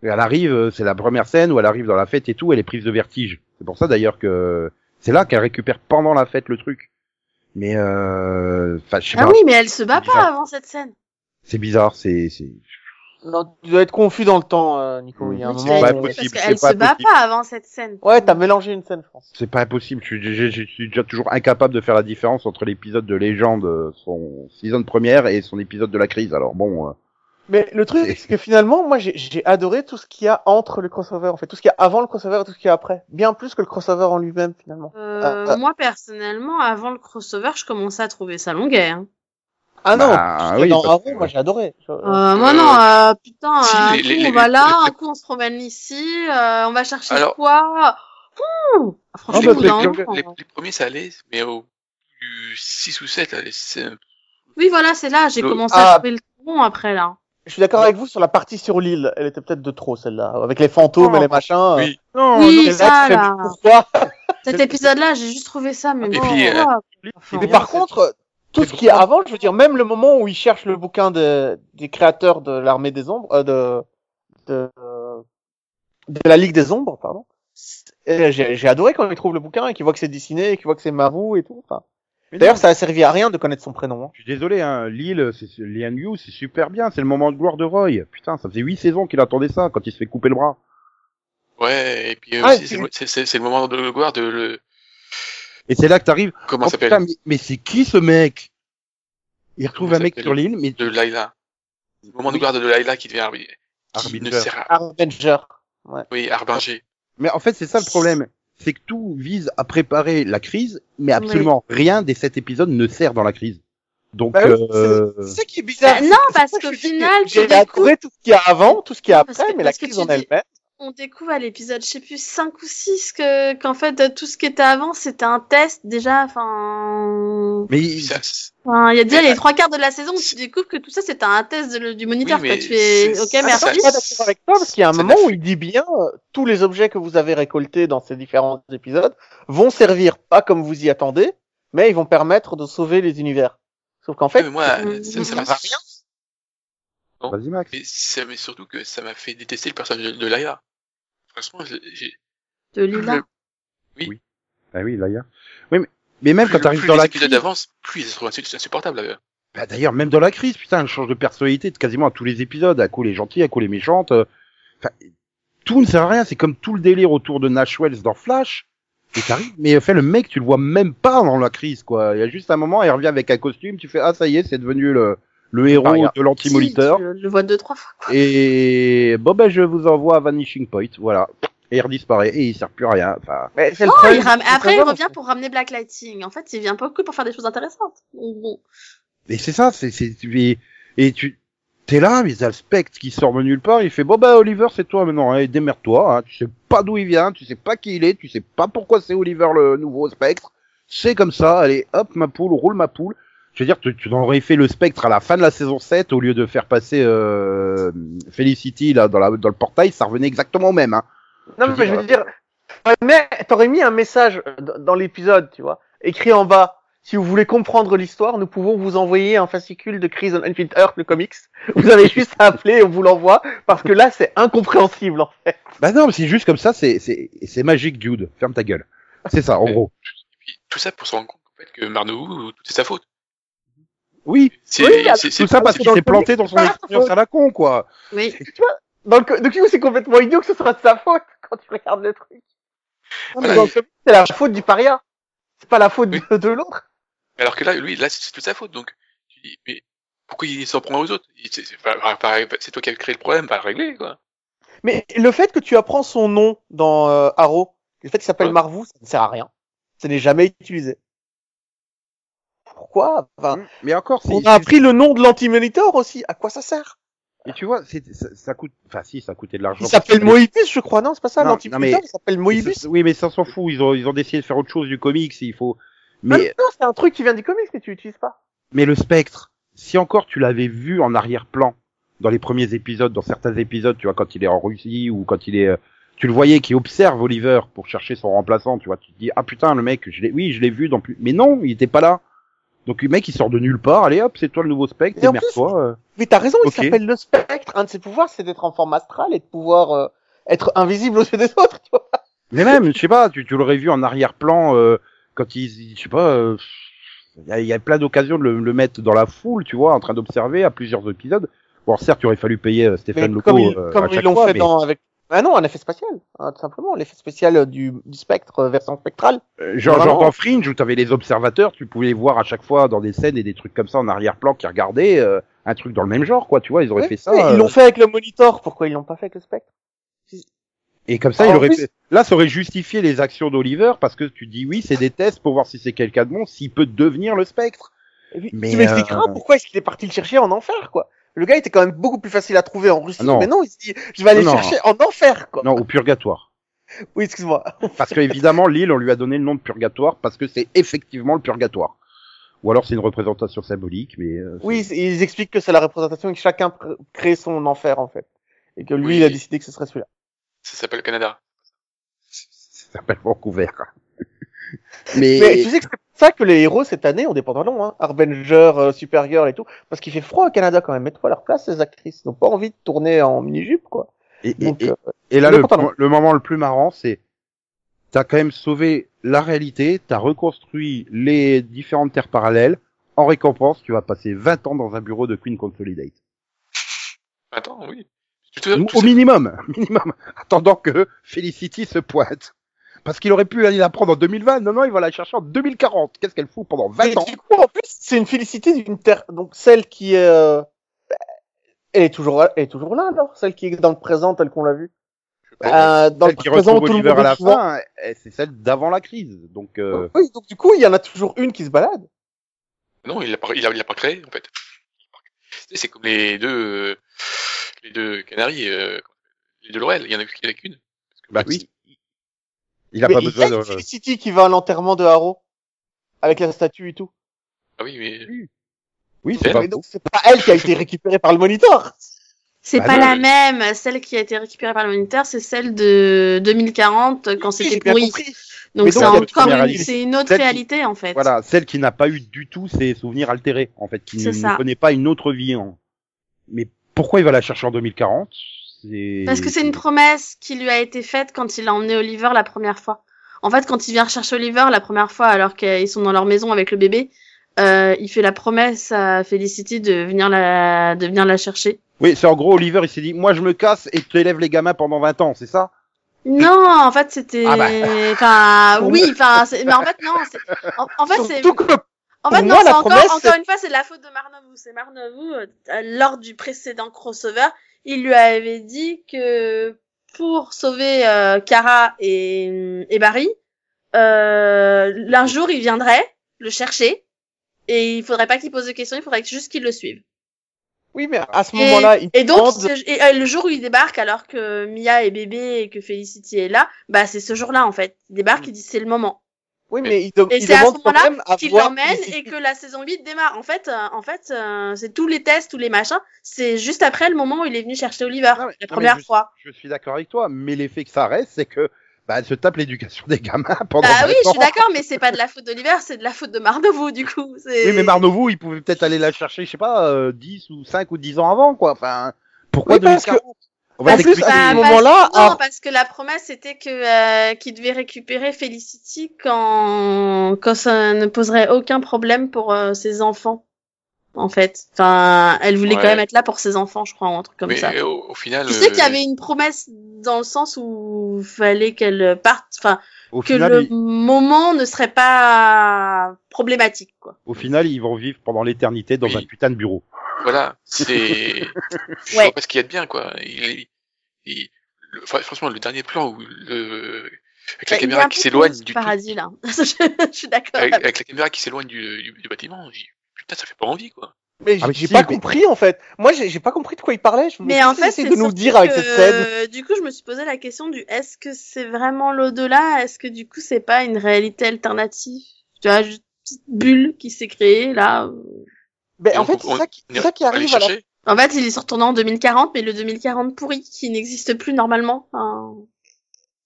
Et elle arrive, euh, c'est la première scène où elle arrive dans la fête et tout, elle est prise de vertige. C'est pour ça d'ailleurs que c'est là qu'elle récupère pendant la fête le truc. Mais euh, je sais Ah pas, oui, mais elle se bat pas bizarre. avant cette scène. c'est bizarre, c'est c'est Non, tu dois être confus dans le temps, euh, Nico. Il y a un moment. pas possible, parce c'est qu'elle pas se bat pas avant cette scène. Ouais, t'as mélangé une scène, je pense. c'est pas impossible. Je, suis- je- je suis déjà toujours incapable de faire la différence entre l'épisode de légende, euh, son season première, et son épisode de la crise. Alors bon, euh, Mais le truc, C'est- que finalement, moi, j'ai- adoré tout ce qu'il y a entre le crossover, en fait, tout ce qu'il y a avant le crossover et tout ce qu'il y a après. Bien plus que le crossover en lui-même, finalement. Euh, Ah, ah. Moi, personnellement, avant le crossover, je commençais à trouver ça longuet. Hein. Ah non, Bah, oui, dans Arrow, que- moi, j'ai adoré. Euh, moi, non, euh, putain, si, un les- coup, les- on va les- là, les- un coup, on se promène ici, euh, on va chercher Alors- quoi? Ouh Franchement, bah, c'est- moment, les, euh, les premiers ça allait, mais au du 6 ou 7, là, les- c'est- Oui, voilà, c'est là, j'ai Le- commencé Ah. à trouver le tronc après, là. Je suis d'accord avec vous sur la partie sur l'île. Elle était peut-être de trop, celle-là. Avec les fantômes Oh. et les machins. oui. non, Oui, Et là, ça, là. Pourquoi? Cet épisode-là, j'ai juste trouvé ça, mais Et bon, puis, euh, pourquoi Enfin, Mais bien, par contre, tout c'est ce qui est avant, je veux dire, même le moment où ils cherchent le bouquin de, des créateurs de l'armée des ombres, euh, de, de, de la Ligue des ombres, pardon. Et J'ai adoré quand ils trouvent le bouquin et qu'ils voient que c'est dessiné et qu'ils voient que c'est Marou et tout. Enfin, D'ailleurs, ça a servi à rien de connaître son prénom. Hein. Je suis désolé, hein, Lille, c'est Lian Yu, c'est super bien, c'est le moment de gloire de Roy. Putain, ça faisait huit saisons qu'il attendait ça et c'est de de là que t'arrives. comment Oh, ça s'appelle, mais, mais c'est qui ce mec? Il retrouve Comment un mec sur l'île, mais de Laila. Le moment de Oui. gloire de Laila qui devient arbitre. Qui Harbinger. ne sert à, Harbinger. oui, Harbinger. Mais en fait, c'est ça le problème. C'est que tout vise à préparer la crise, mais absolument rien des sept épisodes ne sert dans la crise. Donc, Bah oui, euh... c'est c'est ça qui est bizarre. Bah, non, parce qu'au final, tu j'ai découvres- tout ce qu'il y a avant, tout ce qu'il y a Parce après, que- mais la crise en dis- elle-même. On découvre à l'épisode, je sais plus, 5 ou 6 que, qu'en fait, euh, tout ce qui était avant, c'était un test, déjà, enfin, mais enfin, il y a déjà Mais, les trois quarts de la saison où tu découvres que tout ça, c'était un test de du moniteur, Oui, quoi. Tu c'est- ok, ça- Je merci. suis pas d'accord avec toi parce qu'il y a un moment où il dit bien euh, tous les objets que vous avez récoltés dans ces différents épisodes vont servir pas comme vous y attendez, mais ils vont permettre de sauver les univers. Sauf qu'en fait, mais moi, ça, ça ça m'a va rien. vas-y Max. mais, ça- mais surtout que ça m'a fait détester le personnage de, de. Franchement, j'ai, j'ai- De Lila. Ah oui, là, il y a. Oui, mais, mais même plus, quand t'arrives dans la crise, avancent, plus ils sont insu- insupportables. là. bah, d'ailleurs, même dans la crise, putain, elle change de personnalité de quasiment à tous les épisodes. À coup les gentils, à coup les méchantes. euh, Enfin, tout ne sert à rien. C'est comme tout le délire autour de Nash Wells dans Flash. Et t'arrives, mais en fait, le mec, tu le vois même pas dans la crise, quoi. Il y a juste un moment, il revient avec un costume, tu fais, ah, ça y est, c'est devenu le, le héros Paria. de l'anti-moniteur. Si, tu le vois deux, trois fois, quoi. Et bon ben je vous envoie à Vanishing Point, voilà. Et il redisparaît et il sert plus à rien. Enfin, mais c'est le problème, il ram- après, il revient pour ramener Black Lighting. En fait, il vient pas que pour faire des choses intéressantes. Donc, bon. et c'est ça, c'est c'est et, et tu t'es là, mais t'as le spectre qui sort de nulle part. Il fait bon bah Oliver c'est toi maintenant, hein, et démerde-toi. Hein, tu sais pas d'où il vient, tu sais pas qui il est, tu sais pas pourquoi c'est Oliver le nouveau spectre. C'est comme ça, allez hop ma poule, roule ma poule. Je veux dire, tu, tu aurais fait le spectre à la fin de la saison 7 au lieu de faire passer euh, Felicity là dans, la, dans le portail, ça revenait exactement au même. Hein. Non, Je mais je veux dire, mais t'aurais mis un message dans dans l'épisode, tu vois, écrit en bas. Si vous voulez comprendre l'histoire, nous pouvons vous envoyer un fascicule de Chris on Infinite Earth, le comics. Vous avez juste à appeler et on vous l'envoie, parce que là, c'est incompréhensible, en fait. Bah non, mais c'est juste comme ça, c'est c'est c'est magique, Dude. Ferme ta gueule. C'est ça, en gros. Tout ça pour se rendre compte en fait, que Marnou, tout est sa faute. Oui, C'est, Oui, tout ça parce qu'il s'est planté dans son c'est pas expérience à la con, quoi. Oui. Dans le, co- donc, du coup, c'est complètement idiot que ce soit de sa faute, quand tu regardes le truc. Voilà, c'est la faute du paria. C'est pas la faute Oui. de, de l'autre. Alors que là, lui, là, c'est toute sa faute. Donc, tu dis, mais pourquoi il s'en prend aux autres? C'est, toi qui as créé le problème, pas le régler, quoi. Mais le fait que tu apprends son nom dans euh, Arrow, le fait qu'il s'appelle Ouais. Marvou, ça ne sert à rien. Ça n'est jamais utilisé. Pourquoi? Enfin, Mais encore, c'est On a appris le nom de l'anti-monitor aussi. À quoi ça sert? Et tu vois, ça, ça coûte. Enfin, si, ça coûtait de l'argent. Il s'appelle Moebius, je crois. Non, c'est pas ça. L'anti-monitor, mais- il s'appelle Moebius? Oui, mais ça s'en fout. Ils ont ils ont décidé de faire autre chose du comics. Il faut. Mais Mais non, c'est un truc qui vient du comics que tu utilises pas. mais le spectre, si encore tu l'avais vu en arrière-plan dans les premiers épisodes, dans certains épisodes, tu vois, quand il est en Russie ou quand il est, euh, tu le voyais qui observe Oliver pour chercher son remplaçant, tu vois, tu te dis ah putain le mec, je l'ai, oui je l'ai vu dans plus, mais non, il était pas là. Donc le mec il sort de nulle part, allez hop, c'est toi le nouveau spectre, Et démerde-toi. euh. Mais t'as raison, il s'appelle le spectre. Un de ses pouvoirs, c'est d'être en forme astrale et de pouvoir euh, être invisible aux yeux des autres, tu vois. Mais même, je sais pas, tu, tu l'aurais vu en arrière-plan euh, quand il, je sais pas, euh, il y, a, il y a plein d'occasions de le, le mettre dans la foule, tu vois, en train d'observer à plusieurs épisodes. Bon, certes, il aurait fallu payer euh, Stéphane Loco comme ils, euh, comme à ils l'ont fois, fait mais, dans avec. Ah non, un effet spatial, hein, tout simplement, l'effet spécial euh, du, du spectre euh, version spectrale. euh, genre, genre dans Fringe où t'avais les observateurs, tu pouvais les voir à chaque fois dans des scènes et des trucs comme ça en arrière-plan qui regardaient euh, un truc dans le même genre, quoi, tu vois, ils auraient fait ça. euh, Ils l'ont fait avec le monitor, pourquoi ils l'ont pas fait avec le spectre? Et comme ça, il aurait plus- là, ça aurait justifié les actions d'Oliver parce que tu dis oui, c'est des tests pour voir si c'est quelqu'un de bon, s'il peut devenir le spectre. Puis, Mais, Tu m'expliqueras euh, pourquoi est-ce qu'il est parti le chercher en enfer, quoi. Le gars était quand même beaucoup plus facile à trouver en Russie, Ah non. mais non, il se dit, je vais aller Non. chercher en enfer, quoi. Non, au purgatoire. Oui, excuse-moi. Parce que évidemment, l'île, on lui a donné le nom de purgatoire parce que c'est effectivement le purgatoire. Ou alors c'est une représentation symbolique, mais euh, Oui, ils expliquent que c'est la représentation et que chacun pr- crée son enfer, en fait. Et que lui, Oui. il a décidé que ce serait celui-là. Ça s'appelle Canada. ça s'appelle Vancouver. mais, Mais tu sais que ça que les héros cette année ont des pantalons, hein. Harbinger, euh, Supergirl et tout. Parce qu'il fait froid au Canada quand même. Mets-toi à leur place, ces actrices. Ils n'ont pas envie de tourner en mini-jupe, quoi. et, et- Donc, et- euh, et là, le le, moment le plus marrant, c'est t'as quand même sauvé la réalité, t'as reconstruit les différentes terres parallèles. En récompense, tu vas passer 20 ans dans un bureau de Queen Consolidate. Attends, oui. Te- Au minimum, minimum. Attendant que Felicity se pointe. Parce qu'il aurait pu aller la prendre en 2020. Non, non, il va la chercher en 2040. Qu'est-ce qu'elle fout pendant 20 Et ans du coup, en plus, c'est une félicité d'une terre, donc celle qui est, euh, elle est toujours, elle est toujours là, alors, celle qui est dans le présent, telle qu'on l'a vu. Euh, dans Celle le qui présent, retrouve tout le à la fin, eh, c'est celle d'avant la crise. Donc, euh, Oui, donc du coup, il y en a toujours une qui se balade. Non, il l'a pas, il a, il pas créé, en fait. Tu sais, C'est comme les deux, euh, les deux Canaries, euh, les deux Laurel, il y en a qu'il y en a qu'une. bah oui. Il a Mais pas il besoin de... Felicity qui va à l'enterrement de Harrow. Avec la statue et tout. Ah oui, mais Oui, C'est c'est pas Mais faux. donc, c'est pas elle qui a été récupérée par le moniteur. C'est Bah pas non, la mais- même. Celle qui a été récupérée par le moniteur, c'est celle de 2040 quand Oui, c'était pourri. Donc c'est encore une c'est une autre Celle qui- réalité en fait. Voilà, celle qui n'a pas eu du tout ses souvenirs altérés, en fait, qui ne, connaît pas une autre vie. Mais pourquoi il va la chercher en 2040 C'est Parce que c'est une promesse qui lui a été faite quand il a emmené Oliver la première fois. En fait, quand il vient rechercher Oliver la première fois, alors qu'ils sont dans leur maison avec le bébé, euh, il fait la promesse à Felicity de venir la, de venir la chercher. Oui, c'est en gros Oliver, il s'est dit, moi je me casse et tu élèves les gamins pendant 20 ans, c'est ça? Non, en fait, c'était, Ah bah. enfin, oui, enfin, c'est- mais en fait, non, c'est, en, en fait, c'est, en fait, non, moi, encore, promesse, encore une fois, c'est de la faute de Marnovou. C'est Marnovou, euh, lors du précédent crossover, il lui avait dit que pour sauver euh, Kara et, et Barry, euh, l'un jour, il viendrait le chercher et il faudrait pas qu'il pose de questions, il faudrait juste qu'il le suive. oui, mais à ce moment-là, il Et donc, demande- et, euh, le jour où il débarque, alors que Mia est bébé et que Felicity est là, bah c'est ce jour-là en fait. Il débarque, il dit c'est le moment. Oui, mais il, de- Et il c'est à ce demande quand moment-là même à qu'il l'emmène et que la saison 8 démarre. En fait, euh, en fait, euh, c'est tous les tests, tous les machins. C'est juste après le moment où il est venu chercher Oliver, Non, mais- la non, première je- fois. Je suis d'accord avec toi, mais l'effet que ça reste, c'est que bah, elle se tape l'éducation des gamins pendant Bah 20 oui, je suis d'accord, mais c'est pas de la faute d'Oliver, c'est de la faute de Marnovou, du coup. Oui, mais Marnovou, il pouvait peut-être aller la chercher, je sais pas, euh, 10 ou 5 ou 10 ans avant, quoi. Enfin, pourquoi Oui, parce que- 2040 On va en plus, t'expliquer. à ce Bah, parce- moment-là, non, parce que la promesse c'était que euh, qu'il devait récupérer Felicity quand quand ça ne poserait aucun problème pour euh, ses enfants. En fait, enfin, elle voulait Ouais. quand même être là pour ses enfants, je crois, ou un truc comme mais ça. euh, au, au final, Tu sais qu'il y euh, avait une promesse dans le sens où fallait qu'elle parte, enfin Au que final, le ils- moment ne serait pas problématique, quoi. au final, ils vont vivre pendant l'éternité dans Oui. un putain de bureau. voilà, c'est, je Ouais. vois pas ce qu'il y a de bien, quoi. Il, il- le- enfin, franchement, le dernier plan où le, avec la Bah, caméra qui s'éloigne du paradis truc, là. je, suis d'accord. avec, la caméra qui s'éloigne du, bâtiment, putain, ça fait pas envie, quoi. Mais Ah, mais j'ai si, pas mais- compris en fait. Moi, j'ai pas compris de quoi il parlait. Je Mais en fait, c'est de nous dire avec que, cette scène. euh, Du coup, je me suis posé la question du est-ce que c'est vraiment l'au-delà? Est-ce que du coup, c'est pas une réalité alternative? Tu vois, juste une petite bulle qui s'est créée là. Ben, Et en on- fait, c'est ça qui, ça qui arrive à la. En fait, il est retourné en 2040, mais le 2040 pourri qui n'existe plus normalement. Enfin,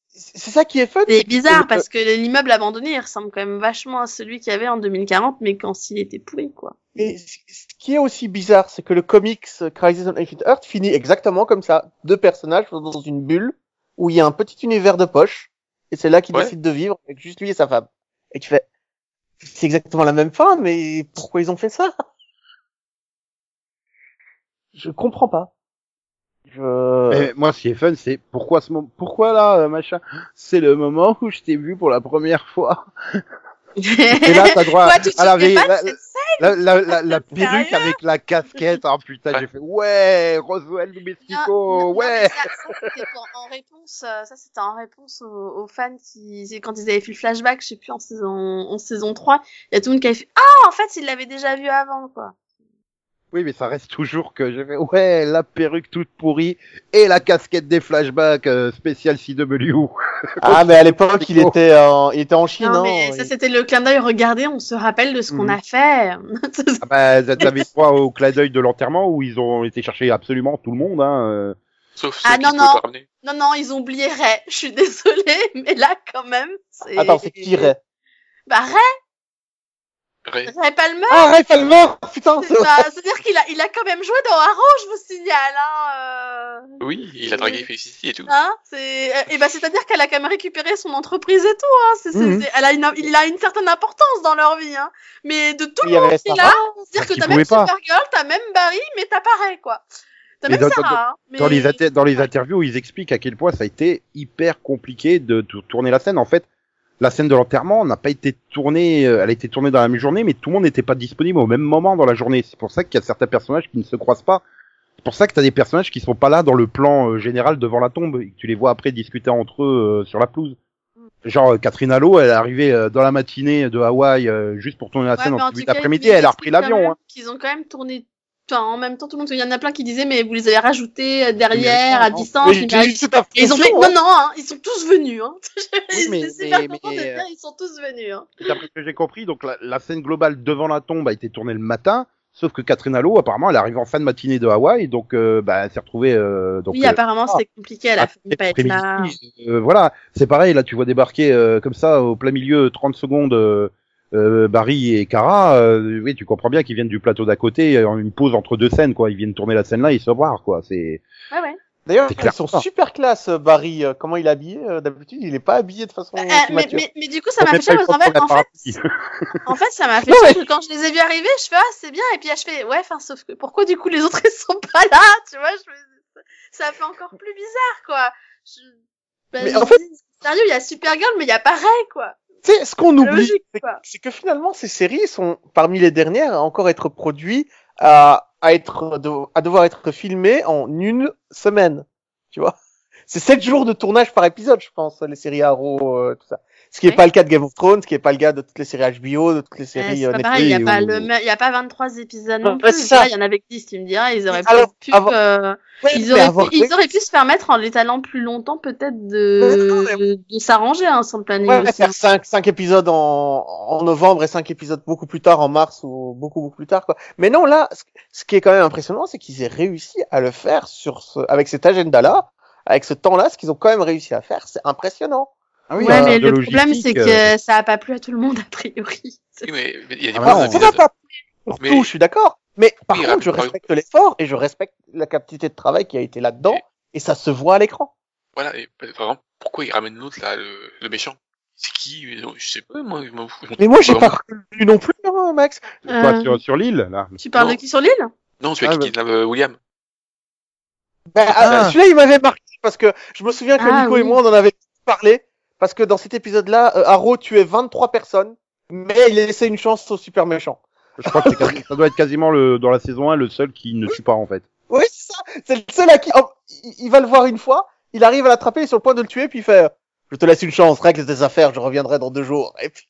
c'est ça qui est fun. c'est bizarre euh, parce que l'immeuble abandonné, il ressemble quand même vachement à celui qu'il y avait en 2040, mais quand il était pourri, quoi. C- ce qui est aussi bizarre, c'est que le comics Crisis on Infinite Earth finit exactement comme ça. Deux personnages dans une bulle où il y a un petit univers de poche et c'est là qu'ils Ouais. décident de vivre avec juste lui et sa femme. Et tu fais, c'est exactement la même fin, mais pourquoi ils ont fait ça? Je comprends pas. Je... Et moi, ce qui est fun, c'est pourquoi ce moment, pourquoi là, euh, machin, c'est le moment où je t'ai vu pour la première fois. Et là, t'as droit à la, cette la, la, la, la perruque avec la casquette. Oh putain, j'ai fait ouais, Roswell du Mexico, ouais. c'était en réponse, euh, ça c'était en réponse aux, aux fans qui, c'est quand ils avaient fait le flashback, je sais plus en saison, en saison 3, il y a tout le monde qui avait fait ah en fait ils l'avaient déjà vu avant quoi. Oui, mais ça reste toujours que j'ai fait ouais, la perruque toute pourrie et la casquette des flashbacks euh, spécial CW. Ah, mais à l'époque, il était en, il était en Chine, Non hein. mais ça Il- c'était le clin d'œil. Regardez, on se rappelle de ce qu'on Mhm. a fait. Ah bah, t'avais droit au clin d'œil de l'enterrement où ils ont été chercher absolument tout le monde. Hein. euh. Sauf Ah, non, non. non non, ils ont oublié Ray. Je suis désolée, mais là quand même. c'est- Attends, c'est qui Ray? Bah Ray. Ray. Ray Palmer Ah, Ray Palmer Putain, c'est ça. C'est-à-dire qu'il a, il a quand même joué dans Arrow, je vous signale. Hein, euh... Oui, il a dragué Felicity et tout. Hein c'est, et ben, c'est-à-dire qu'elle a quand même récupéré son entreprise et tout. Hein. C'est, c'est- Mhm. elle a une, il a une certaine importance dans leur vie. Hein. Mais de tout Il le monde avait qui est Sarah. là, c'est-à-dire que qu'il t'as même pas. Supergirl, t'as même Barry, mais t'as Ray, quoi. Même dans- Sarah. hein. Mais... Dans les, dans les interviews, ils expliquent à quel point ça a été hyper compliqué de, tou- tourner la scène. En fait, la scène de l'enterrement n'a pas été tournée, euh, elle a été tournée dans la même journée, mais tout le monde n'était pas disponible au même moment dans la journée. C'est pour ça qu'il y a certains personnages qui ne se croisent pas. C'est pour ça que tu as des personnages qui sont pas là dans le plan euh, général devant la tombe et que tu les vois après discuter entre eux euh, sur la pelouse. Genre euh, Catherine Allo, elle est arrivée dans la matinée de Hawaï juste pour tourner la Ouais, scène en début d'après-midi, elle a repris l'avion. Hein. Qu'ils ont quand même tourné. Enfin, en même temps, tout le monde, il y en a plein qui disaient, mais vous les avez rajoutés euh, derrière, à distance. Mais ils Et ils ont fait, non, non, hein, ils sont tous venus, hein. Oui, mais- super content de dire, ils sont tous venus, hein. D'après ce que j'ai compris, donc la, la scène globale devant la tombe a été tournée le matin, sauf que Catherine Allo, apparemment, elle est arrivée en fin de matinée de Hawaï, donc euh, bah, elle s'est retrouvée. Euh, donc, oui, euh, apparemment, c'était compliqué, elle a après failli pas être là. euh, voilà, c'est pareil. Là, tu vois débarquer euh, comme ça au plein milieu, 30 secondes. Euh, Barry et Cara, euh, oui, tu comprends bien qu'ils viennent du plateau d'à côté, euh, une pause entre deux scènes, quoi. Ils viennent tourner la scène là, ils se voir, quoi. C'est Ouais, ouais. D'ailleurs, ils sont super classe, euh, Barry. euh, Comment il est habillé euh, D'habitude, il est pas habillé de façon Euh, mais, mais, mais du coup, ça m'a fait chier parce qu'en fait, en fait, en fait, ça m'a fait chier parce que quand je les ai vus arriver, je fais, ah, c'est bien, et puis là, je fais, ouais, enfin, sauf que, pourquoi du coup les autres, ils sont pas là, tu vois, je fais, ça fait encore plus bizarre, quoi. Je... bah, Mais je en fait- sérieux, il y a Supergirl, mais il y a pas Ray, quoi. Tu sais, ce qu'on oublie, c'est- que finalement, ces séries sont parmi les dernières à encore être produites, à, à être, à devoir être filmées en une semaine. Tu vois C'est sept jours de tournage par épisode, je pense, les séries Arrow, euh, tout ça. Ce qui n'est pas le cas de Game of Thrones, ce qui n'est pas le cas de toutes les séries HBO, de toutes les Ouais, séries c'est euh, Netflix. il y a ou- pas le, il y a pas 23 épisodes non Ouais, plus. c'est ça. Là, il y en avait que 10, tu me diras, ils auraient Alors, pu, avoir- euh, Ouais, ils auraient avoir- pu, ils auraient pu se permettre en l'étalant plus longtemps, peut-être, de, de s'arranger, hein, sur le planning Ouais, aussi. faire cinq, cinq épisodes en, en novembre et cinq épisodes beaucoup plus tard en mars ou beaucoup beaucoup plus tard quoi. Mais non là, ce, ce qui est quand même impressionnant, c'est qu'ils aient réussi à le faire sur ce, avec cet agenda là, avec ce temps là, ce qu'ils ont quand même réussi à faire, c'est impressionnant. Ah oui, ouais, euh, mais le problème, c'est logistique, euh, que ça a pas plu à tout le monde, a priori. Oui, mais il y a des Ah, Ça n'a pas plu pour Mais- tout, je suis d'accord. Mais par Oui, contre, je respecte l'effort et je respecte la quantité de travail qui a été là-dedans Et- et ça se voit à l'écran. Voilà, et par exemple, pourquoi il ramène l'autre là, le, le méchant? C'est qui? Je sais pas, moi. je m'en fous. Mais moi, j'ai pas reconnu non plus, hein, Max. quoi, Euh, sur, sur l'île, là. tu parles Non. de qui sur l'île Non, celui Ah, qui kidnappe euh, William. Ben, Ah. euh, celui-là, il m'avait marqué parce que je me souviens que Ah, Nico et oui. moi, on en avait parlé parce que dans cet épisode-là, euh, Arrow tuait 23 personnes, mais il laissait une chance au super méchant. Je crois que quasi- ça doit être quasiment le, dans la saison 1 le seul qui ne tue pas, en fait. Oui, c'est ça. C'est le seul à qui oh, il, il va le voir une fois, il arrive à l'attraper, il est sur le point de le tuer, puis il fait "Je te laisse une chance, règle tes affaires, je reviendrai dans deux jours." Et puis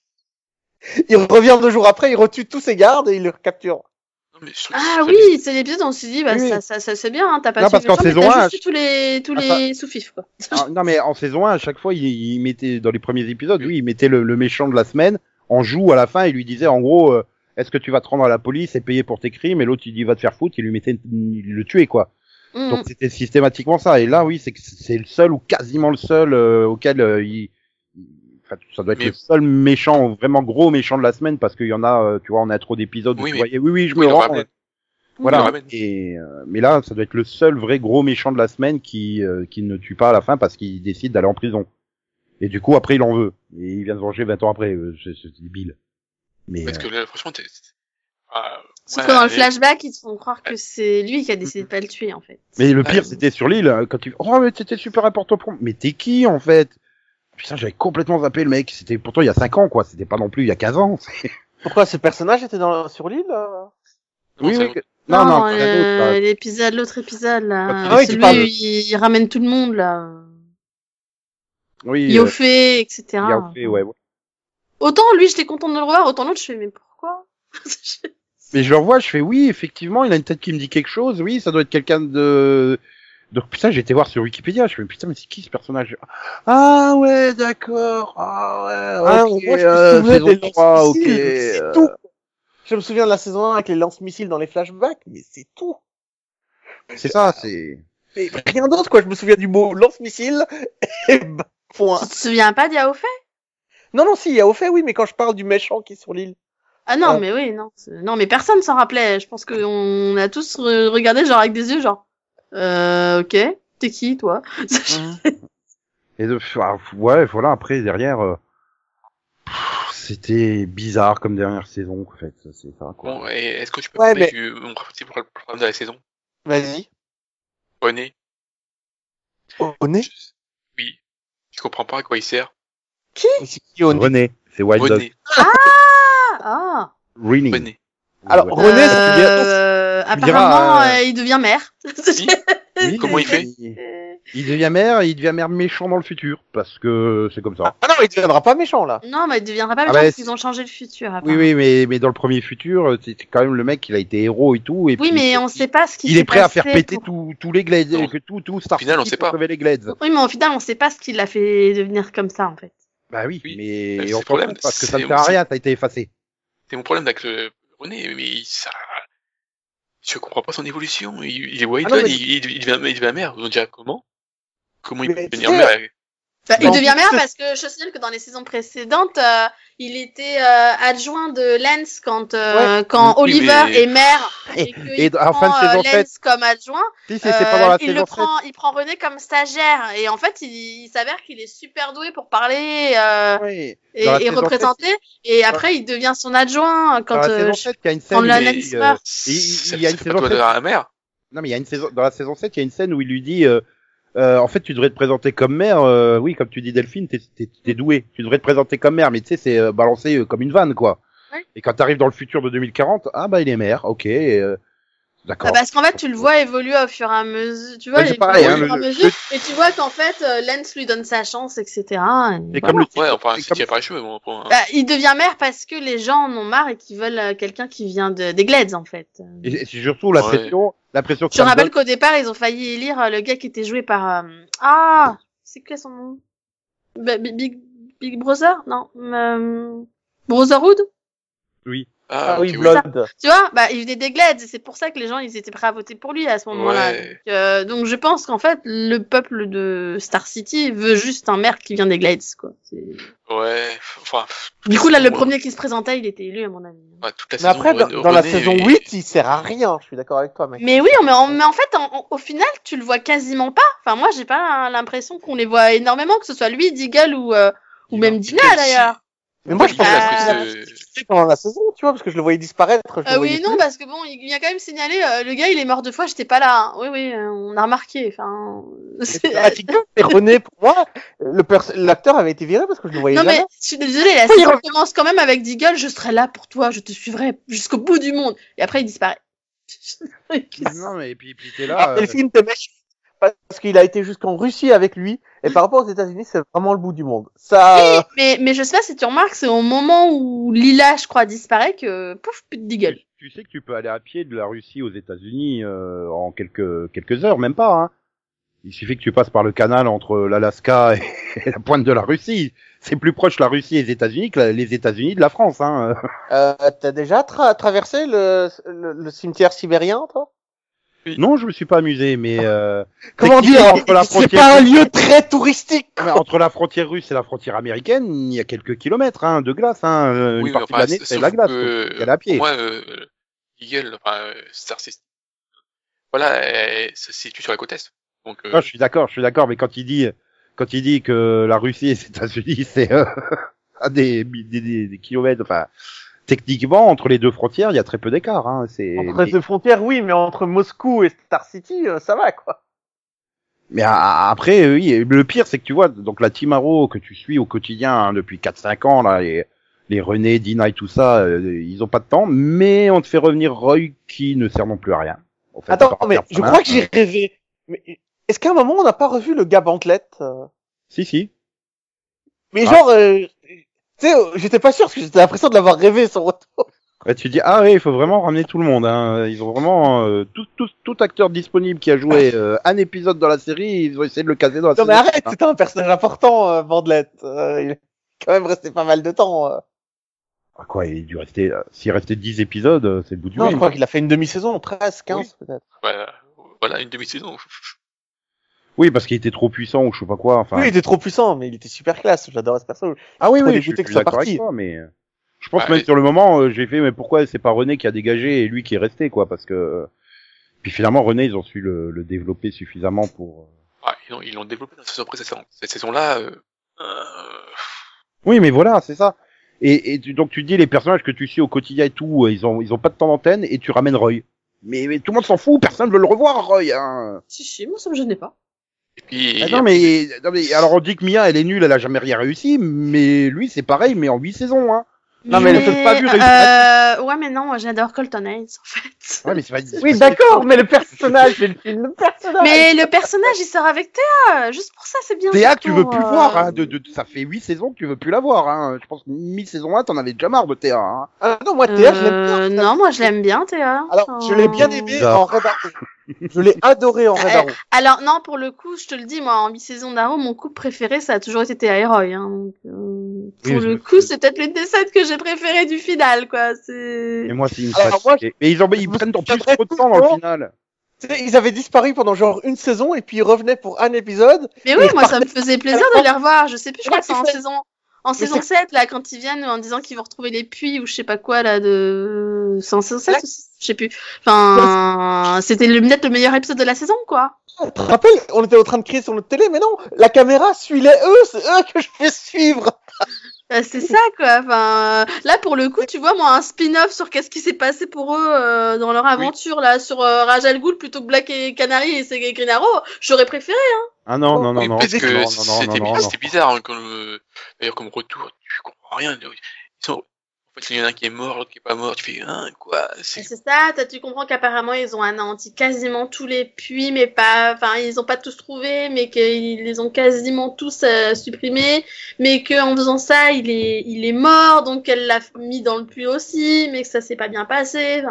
il revient deux jours après, il retue tous ses gardes et il le capture. Mais je Ah que oui, c'est l'épisode où on s'est dit, bah, Oui, ça, ça, ça c'est bien, hein, t'as pas Non, parce qu'en le méchant, mais saison t'as un, juste tué tous les, tous Ah, les sous-fifs, quoi. Non, mais en saison 1, à chaque fois, il, il mettait, dans les premiers épisodes, oui, il mettait le, le méchant de la semaine en joue à la fin, il lui disait, en gros, euh, est-ce que tu vas te rendre à la police et payer pour tes crimes? Et l'autre, il dit, va te faire foutre, il lui mettait, il le tuait, quoi. Mm. Donc c'était systématiquement ça. Et là, oui, c'est que c'est le seul ou quasiment le seul euh, auquel euh, il, ça doit être Mais- le seul méchant, vraiment gros méchant de la semaine parce qu'il y en a, euh, tu vois, on a trop d'épisodes où Oui, tu mais- voyais, oui, oui, je Oui, me rends. ramène. Voilà. Et euh, mais là, ça doit être le seul vrai gros méchant de la semaine qui euh, qui ne tue pas à la fin parce qu'il décide d'aller en prison. Et du coup, après, il en veut. Et il vient se venger 20 ans après. C'est débile. Mais Parce euh, que là, franchement, t'es. Ah, Sauf ouais, que dans le flashback, ils te font croire que c'est lui qui a décidé de pas le tuer, en fait. mais le pire, c'était sur l'île hein, quand il oh mais c'était super important pour moi. Mais t'es qui en fait? Putain, j'avais complètement zappé le mec. C'était pourtant il y a 5 ans quoi. C'était pas non plus il y a 15 ans. Pourquoi ce personnage était dans, sur l'île euh Non, oui, c'est- oui. que- Non, non, euh, d'autres, là. l'épisode, l'autre épisode, là. Ah oui, celui où il, il ramène tout le monde, là. Oui. euh, Yofé, etc. Yaofé, ouais, ouais. Autant lui, j'étais contente de le revoir, autant l'autre, je fais, mais pourquoi? Mais je le revois, je fais oui, effectivement, il a une tête qui me dit quelque chose. Oui, ça doit être quelqu'un de. Donc putain, j'ai été voir sur Wikipédia. Je fais putain, mais c'est qui ce personnage? Ah ouais, d'accord. Ah ouais. Ah, moi, je me euh, souviens saison des 3, ok. c'est euh, tout. Je me souviens de la saison 1 avec les lance-missiles dans les flashbacks, mais c'est tout. C'est ça, c'est. Mais rien d'autre, quoi. Je me souviens du mot lance-missile et bah, point. Tu te souviens pas d'Yaofé? Non, non, si, il y a au fait, oui, mais quand je parle du méchant qui est sur l'île. Ah non, Euh. mais oui, non. Non, mais personne s'en rappelait. Je pense qu'on a tous re- regardé genre avec des yeux genre. Euh, ok. T'es qui, toi? Et de, ah, ouais, voilà, après, derrière, euh, c'était bizarre comme dernière saison, en fait, c'est ça, quoi. Bon, et est-ce que tu peux Ouais, parler mais- du mon principal problème de la saison? Vas-y. René Oné je- Oui. Je comprends pas à quoi il sert. C'est qui Oné René, c'est Wild Dog. René. Ah, ah. Running. René. Alors. René, ça Euh, apparemment, euh, euh, il devient maire. Si. Oui, Comment il fait il, devient maire, il devient maire méchant dans le futur, parce que c'est comme ça. Ah non, il deviendra pas méchant là. non, mais il deviendra pas Ah méchant bah, parce c'est- qu'ils ont changé le futur. Oui, oui, mais, mais dans le premier futur, c'était quand même le mec, il a été héros et tout. Et Oui, puis, mais on sait pas ce qui il est prêt à faire péter pour- tous les Glades, Non. que tout, tout Star final, on sait pas. les Glades. Oui, mais au final, on sait pas ce qui l'a fait devenir comme ça, en fait. Bah oui, Oui. mais C'est on s'en parce que ça ne c'est sert à rien, t'as été effacé. C'est mon problème avec le René, mais ça. Je comprends pas son évolution. Il, il est Wild Ah non, mais- il, il, devient, il devient mère. On dirait comment? Comment il Mais peut tu devenir mère? Bah, il devient maire ce- parce que je signale que dans les saisons précédentes, euh, il était euh, adjoint de Lance quand euh, quand Oui, Oliver mais- est maire et, Et, et en fin de prend, saison euh, 7, Lance comme adjoint. si c'est c'est pas dans euh, la il le saison 7, prend, il prend René comme stagiaire et en fait, il, il s'avère qu'il est super doué pour parler euh, oui. et, représenter. Et après, il devient son adjoint quand dans la euh, saison je- 7, il y a une scène la il meurt. y a une saison. Non, mais il y a une saison, dans la saison 7, il y a une scène où il lui dit, euh, en fait, tu devrais te présenter comme mère, euh, oui, comme tu dis Delphine, t'es, t'es, t'es doué, tu devrais te présenter comme mère, mais tu sais, c'est euh, balancé euh, comme une vanne, quoi. Ouais. Et quand t'arrives dans le futur de 2040, ah bah il est maire, ok, euh, d'accord. Ah, parce qu'en fait, tu le vois évoluer au fur et à mesure. Tu vois, Ouais, pareil, hein, au fur et à le- mesure, et tu vois qu'en fait, euh, Lance lui donne sa chance, etc. Et voilà. comme le Ouais, enfin, comme- cheveux, bon, pour un- Bah, il devient maire parce que les gens en ont marre et qu'ils veulent euh, quelqu'un qui vient de, des Glades, en fait. et c'est surtout la Ouais. pression, la pression que Je rappelle qu'au départ, ils ont failli élire euh, le gars qui était joué par... euh, Ah C'est quoi son nom? Bah, Big, Big, Big Brother? Non euh, Brotherhood? Ah, Ah oui, ok, Blood. Tu vois Bah, il venait des Glades, et c'est pour ça que les gens, ils étaient prêts à voter pour lui à ce moment-là. Ouais. Donc, euh, donc je pense qu'en fait, le peuple de Star City veut juste un maire qui vient des Glades, quoi. Ouais, enfin. Du coup, là, le premier qui se présentait, il était élu, à mon avis. Ouais, toute la Mais saison, après, dans, René- dans la saison est- 8, il sert à rien. Je suis d'accord avec toi, mec. Mais oui, mais, en- mais en fait, en- en- au final, tu le vois quasiment pas. Enfin, moi, j'ai pas l'impression qu'on les voit énormément, que ce soit lui, Deagle ou, euh, ou même Dina, d'ailleurs. Mais moi, je pense Ah. que pendant la saison, tu vois, parce que je le voyais disparaître. je le Euh, voyais oui, non, plus. parce que bon, il y a quand même signalé, euh, le gars, il est mort deux fois, j'étais pas là. hein. Oui, oui, euh, on a remarqué. Enfin, c'est- Ah, René, pour moi, le pers- l'acteur avait été viré parce que je le voyais Non jamais. mais je suis désolée, la Oui, saison commence quand même avec Deagle, je serai là pour toi, je te suivrai jusqu'au bout du monde. Et après il disparaît. Non, mais puis, puis t'es Ah, là, euh, le film te méchant parce qu'il a été jusqu'en Russie avec lui et par rapport aux États-Unis, c'est vraiment le bout du monde. Ça, Oui, mais, mais je sais pas si tu remarques, c'est au moment où Lila, je crois, disparaît que pouf, plus de Deagle. tu, tu sais que tu peux aller à pied de la Russie aux États-Unis euh, en quelques quelques heures, même pas. Hein. Il suffit que tu passes par le canal entre l'Alaska et, et la pointe de la Russie. C'est plus proche la Russie et les États-Unis que la- les États-Unis de la France. Hein. euh, t'as déjà tra- traversé le, le, le cimetière sibérien, toi? Non, je me suis pas amusé, mais euh, Comment dire a la C'est frontière- pas un lieu très touristique. mais entre la frontière russe et la frontière américaine, il y a quelques kilomètres hein, de glace. Hein. Euh, Oui, Une partie enfin, de l'année, c'est la glace. que, faut y aller à pied. Moi, euh, Eagle, enfin, euh, Star System, voilà, elle, ça se situe sur la côte est. Donc, euh, Non, je suis d'accord, je suis d'accord, mais quand il dit quand il dit que la Russie et les États-Unis c'est euh, à des, des, des, des kilomètres, enfin techniquement entre les deux frontières il y a très peu d'écart. Hein. C'est Entre mais, deux frontières, oui, mais entre Moscou et Star City, euh, ça va, quoi. mais après oui, le pire c'est que tu vois donc la Team Arrow que tu suis au quotidien hein, depuis 4-5 ans là les les René, Dina et tout ça, euh, ils ont pas de temps, mais on te fait revenir Roy qui ne sert non plus à rien. En fait, à Attends, mais je main. crois que j'ai rêvé. Est-ce qu'à un moment on n'a pas revu le gars Bantelette euh? Si si. Mais Ah. genre, euh, tu sais, j'étais pas sûr parce que j'étais l'impression de l'avoir rêvé son retour. Ouais, tu dis ah oui, il faut vraiment ramener tout le monde. Hein. Ils ont vraiment euh, tout, tout, tout acteur disponible qui a joué euh, un épisode dans la série, ils ont essayé de le caser dans la Non mais arrête, c'était un personnage important, euh, Bandelette. Euh, il est quand même resté pas mal de temps. euh. Ah, quoi, il a dû rester. euh, S'il restait 10 épisodes, euh, c'est le bout du Non, je monde. crois qu'il a fait une demi-saison, 13, 15 peut-être. voilà, voilà, une demi-saison. Oui, parce qu'il était trop puissant ou je sais pas quoi. Enfin. Oui, il était trop puissant, mais il était super classe. J'adorais ce perso. ah oui, oui, je, dégoûté je que suis ça d'accord partie. avec toi, mais Je pense Ouais, même et- sur le moment, euh, j'ai fait mais pourquoi c'est pas René qui a dégagé et lui qui est resté quoi parce que puis finalement René ils ont su le, le développer suffisamment pour. euh, Ah, ils l'ont ils l'ont développé dans la saison précédente. Cette saison-là, euh, euh, Oui mais voilà c'est ça. Et, et tu- donc tu dis les personnages que tu suis au quotidien et tout, euh, ils ont ils ont pas de temps d'antenne et tu ramènes Roy. Mais, mais tout le monde s'en fout, personne veut le revoir Roy. Hein. Si, si, moi ça me gênait pas. Et puis, Ah non mais, non mais alors on dit que Mia elle est nulle, elle a jamais rien réussi, mais lui c'est pareil mais en huit saisons hein. Non, mais le fait pas vu réussir. euh, ouais, mais non, moi j'adore Colton Haynes en fait. Ouais mais c'est pas. Oui, d'accord, mais le personnage, mais le film, le personnage. Mais le personnage il sort avec Théa, juste pour ça c'est bien. Théa, surtout, tu veux plus euh, voir, hein, de, de, ça fait huit saisons que tu veux plus la voir, hein. Je pense que mi-saison 1, t'en avais déjà marre de Théa, hein. Ah non, moi, Théa, je l'aime bien. euh, Non, moi je l'aime bien Théa. Alors, je l'ai bien Euh, aimé Bizarre. en Arrow. Je l'ai adoré en Red Euh, Arrow. Alors non, pour le coup, je te le dis, moi en mi-saison d'Arrow, mon couple préféré ça a toujours été Théa et Roy. Hein, donc, euh, pour Oui, le coup, c'est peut-être l'une des scènes que j'ai préférées du final, quoi. C'est. Et moi, c'est une Alors, fatiguée. Mais ils, ont, ils je me prennent dans plus trop de temps le dans le final. Tu sais, ils avaient disparu pendant genre une saison et puis ils revenaient pour un épisode. Mais oui, moi ça me faisait plaisir de les revoir. Je sais plus, je crois que c'est en saison. En Mais saison 7, là, quand ils viennent en disant qu'ils vont retrouver les puits ou je sais pas quoi, là, de... C'est en saison 7 Là- aussi Je sais plus. Enfin, c'était le, peut-être le meilleur épisode de la saison, quoi. Tu te rappelles, on était en train de crier sur notre télé, mais non, la caméra suit les eux, c'est eux que je vais suivre. Bah, c'est ça, quoi. Enfin, euh, là, pour le coup, tu vois, moi, un spin-off sur qu'est-ce qui s'est passé pour eux euh, dans leur aventure, là, sur euh, Raj Al Ghul plutôt que Black et Canary et c'est Green Arrow, j'aurais préféré. Ah non, non, non, non, non, c'était bizarre, hein, comme, euh, d'ailleurs, comme retour, tu comprends rien. Ils sont, il y en a un qui est mort, l'autre qui est pas mort, tu fais, hein, quoi, c'est, ça, tu comprends qu'apparemment, ils ont anéanti quasiment tous les puits, mais pas, enfin, ils ont pas tous trouvé, mais qu'ils les ont quasiment tous euh, supprimés, mais qu'en faisant ça, il est, il est mort, donc elle l'a mis dans le puits aussi, mais que ça s'est pas bien passé.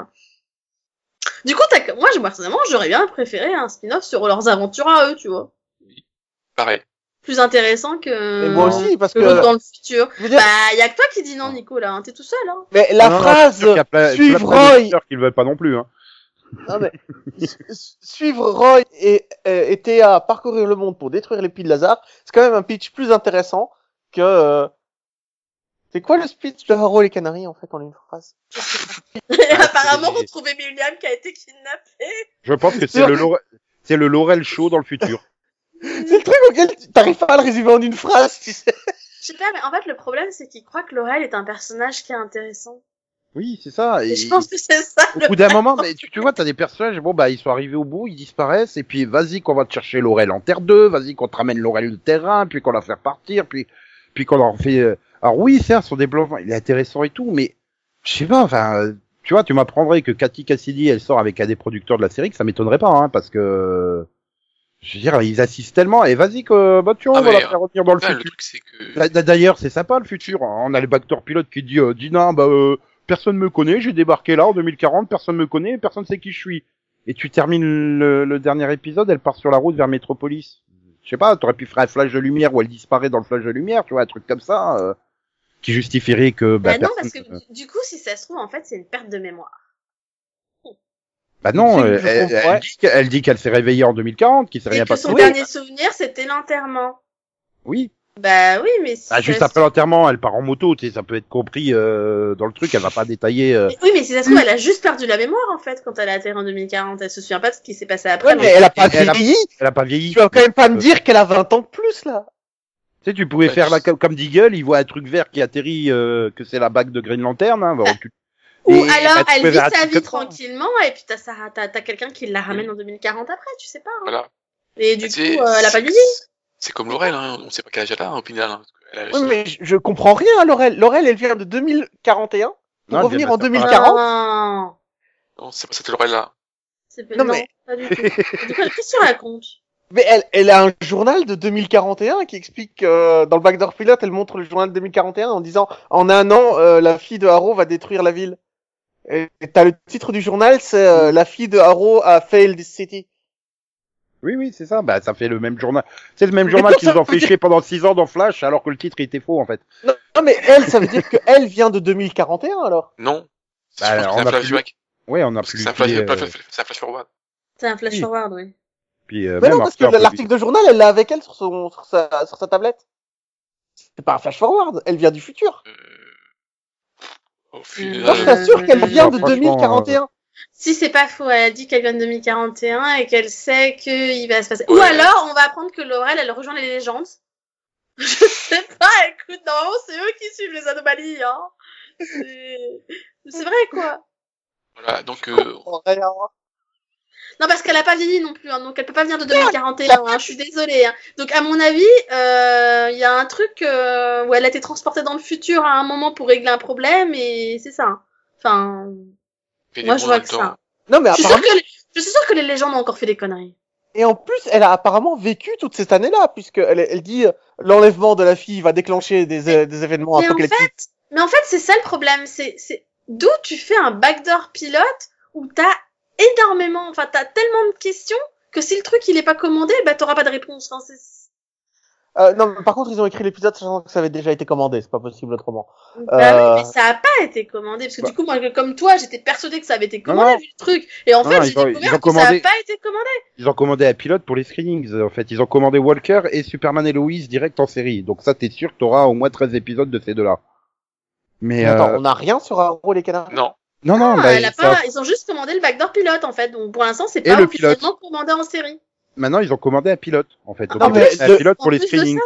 Du coup, moi, je- personnellement, j'aurais bien préféré un spin-off sur leurs aventures à eux, tu vois. pareil. Plus intéressant que, Et moi aussi, parce que dans le futur. dire, Bah, y a que toi qui dis non, Nico, là, hein, t'es tout seul, hein. mais la Non, non, phrase a plein- suivre Roy, veulent pas non plus, hein. Non, mais, su- suivre Roy et, euh, et Théa parcourir le monde pour détruire les pieds de Lazare, c'est quand même un pitch plus intéressant que, euh, c'est quoi le speech de Harold et Canary, en fait, en une phrase? Et apparemment, c'est- retrouver William qui a été kidnappé. Je pense que c'est le, Laure- c'est le Laurel Show dans le futur. C'est le truc auquel tu- t'arrives pas à le résumer en une phrase, tu sais. Je sais pas, mais en fait, le problème, c'est qu'il croit que Laurel est un personnage qui est intéressant. Oui, c'est ça. Et Et, je pense que c'est ça. au bout d'un moment, mais tu, tu vois, t'as des personnages, bon, bah, ils sont arrivés au bout, ils disparaissent, et puis vas-y qu'on va te chercher Laurel en Terre 2, vas-y qu'on te ramène Laurel de terrain, puis qu'on la fait partir, puis, puis qu'on leur fait, euh, alors oui, certes, son développement, il est intéressant et tout, mais, je sais pas, enfin, tu vois, tu m'apprendrais que Cathy Cassidy, elle sort avec un des producteurs de la série, que ça m'étonnerait pas, hein, parce que, je veux dire, ils assistent tellement, et vas-y que, bah, tu vois, Ah, on va la faire revenir dans le futur. que, D'ailleurs, c'est sympa le futur. On a le backdoor pilote qui dit euh, Dina, bah euh, personne me connaît, j'ai débarqué là en 2040, personne me connaît, personne sait qui je suis. Et tu termines le, le dernier épisode, elle part sur la route vers Metropolis. Je sais pas, t'aurais pu faire un flash de lumière où elle disparaît dans le flash de lumière, tu vois, un truc comme ça, euh, qui justifierait que bah, Bah non, personne- parce que du- du coup, si ça se trouve, en fait, c'est une perte de mémoire. Bah non, euh, elle, elle dit qu'elle elle dit qu'elle s'est réveillée en 2040, qu'il s'est rien que passé. son Oui. dernier souvenir, c'était l'enterrement. Oui. Bah oui, mais si Bah, juste après l'enterrement, elle part en moto, tu sais, ça peut être compris euh, dans le truc, elle va pas détailler. euh, Mais- Oui, mais si ça se trouve, elle a juste perdu la mémoire, en fait, quand elle a atterri en 2040. Elle se souvient pas de ce qui s'est passé après. Ouais, mais elle a pas Elle a- vieilli. Elle a pas vieilli. Tu vas quand même pas me dire qu'elle a 20 ans de plus, là. Tu sais, tu pouvais Ouais, faire la, comme Deagle, il voit un truc vert qui atterrit, euh, que c'est la bague de Green Lantern, hein, bah, tu- Ou Et, alors, bah, elle vit sa vie tranquillement, et puis t'as t'as t'as quelqu'un qui la ramène en 2040 après, tu sais pas. hein. voilà. Et du Tu coup, sais, euh, elle a pas c'est- vieilli. C'est comme Laurel, hein. On sait pas quel âge elle a, au final, hein, qu'elle a- Oui, mais je, comprends rien à Laurel. Laurel, elle vient de 2041 pour Non, elle revenir vient en de sa 2040. Non, Non, c'est pas cette Laurel-là. c'est pas... Non, non, mais- pas du tout. De Qu'est-ce que tu racontes? Mais elle, elle a un journal de 2041 qui explique euh, dans le backdoor pilote, elle montre le journal de 2041 en disant en un an, euh, la fille de Harrow va détruire la ville. T'as le titre du journal, c'est euh, la fille de Harrow a failed this city. Oui, oui, c'est ça. Bah, ça fait le même journal. C'est le même journal qu'ils nous ont fait dire- chier pendant 6 ans dans Flash, alors que le titre était faux, en fait. Non, non, mais elle, ça veut dire que elle vient de 2041 alors. Non. Bah, que on c'est un a flashback. Ouais, on a Parce que plus. C'est un flash, lié, euh, flash- c'est un flash forward. C'est un flash Oui. forward, oui. puis, euh, Mais même non, parce que l'article de journal, elle l'a avec elle sur son, sur sa, sur sa tablette. C'est pas un flash forward, elle vient du futur. Euh, futur. Moi, je t'assure qu'elle vient de franchement, 2041. Si c'est pas faux, elle a dit qu'elle vient de 2041 et qu'elle sait qu'il va se passer. Ou alors, on va apprendre que Laurel, elle rejoint les légendes. Je sais pas, écoute, normalement, c'est eux qui suivent les anomalies, hein. C'est c'est vrai, quoi. Voilà, donc euh, Oh. Non, parce qu'elle a pas vieilli non plus, hein, donc elle peut pas venir de 2041, hein, je suis désolée. Hein. Donc, à mon avis, euh, il y a un truc euh, où elle a été transportée dans le futur à un moment pour régler un problème, et c'est ça. hein. Enfin, moi, je vois que temps. ça. Non, mais Je suis, sûre apparemment, que les... je suis sûre que les légendes ont encore fait des conneries. et en plus, elle a apparemment vécu toute cette année-là, puisque elle, elle dit euh, l'enlèvement de la fille va déclencher des, euh, des événements Mais en apocalyptiques. fait, mais en fait, c'est ça le problème. C'est, c'est d'où tu fais un backdoor pilote où t'as énormément, enfin, t'as tellement de questions que si le truc il est pas commandé, bah t'auras pas de réponse. Enfin, c'est... Euh, non, mais par contre, ils ont écrit l'épisode sachant que ça avait déjà été commandé, c'est pas possible autrement. Bah Euh, oui, mais ça a pas été commandé parce que Bah. du coup, moi, comme toi, j'étais persuadée que ça avait été commandé non. vu le truc, et en Non, fait, non, j'ai découvert que ça a commandé. pas été commandé. Ils ont commandé un pilote pour les screenings, en fait. Ils ont commandé Walker et Superman et Lois direct en série. Donc ça, t'es sûr que t'auras au moins 13 épisodes de ces deux-là. Mais, Mais attends, euh, on a rien sur Arrow les canards? Non, non, non, Ah, bah, elle a ça- pas, ils ont juste commandé le backdoor pilote en fait, donc pour l'instant, c'est pas le officiellement commandé en série. maintenant, ils ont commandé un pilote, en fait. Donc, Non, mais un le- pilote pour En les screenings. ça.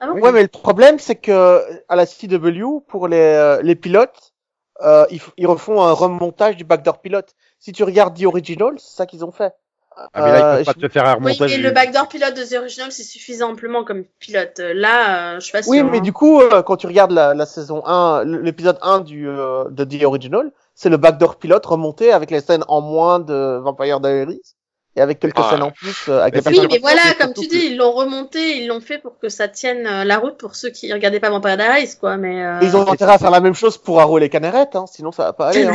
Ah bon Oui. Ouais, mais le problème, c'est que à la CW, pour les, euh, les pilotes, euh, ils, ils refont un remontage du backdoor pilote. Si tu regardes The Original, c'est ça qu'ils ont fait. Ah, mais là, ils Euh, peuvent pas je- te faire un Oui, remontage. mais du- le backdoor pilote de The Original, c'est suffisant amplement comme pilote. Euh, Là, euh, je suis pas sûre. Oui, mais hein. du coup, euh, quand tu regardes la, la saison 1, l'épisode 1 du, euh, de The Original, c'est le backdoor pilote remonté avec les scènes en moins de Vampire Diaries et avec quelques Ah. scènes en plus euh, avec Mais Oui, mais voilà, comme tu dis, ils l'ont remonté, ils l'ont fait pour que ça tienne euh, la route pour ceux qui regardaient pas Vampire Diaries, quoi. Mais euh... Ils ont intérêt à faire la même chose pour Arrow et les Canarettes, hein, sinon ça va pas aller. Hein.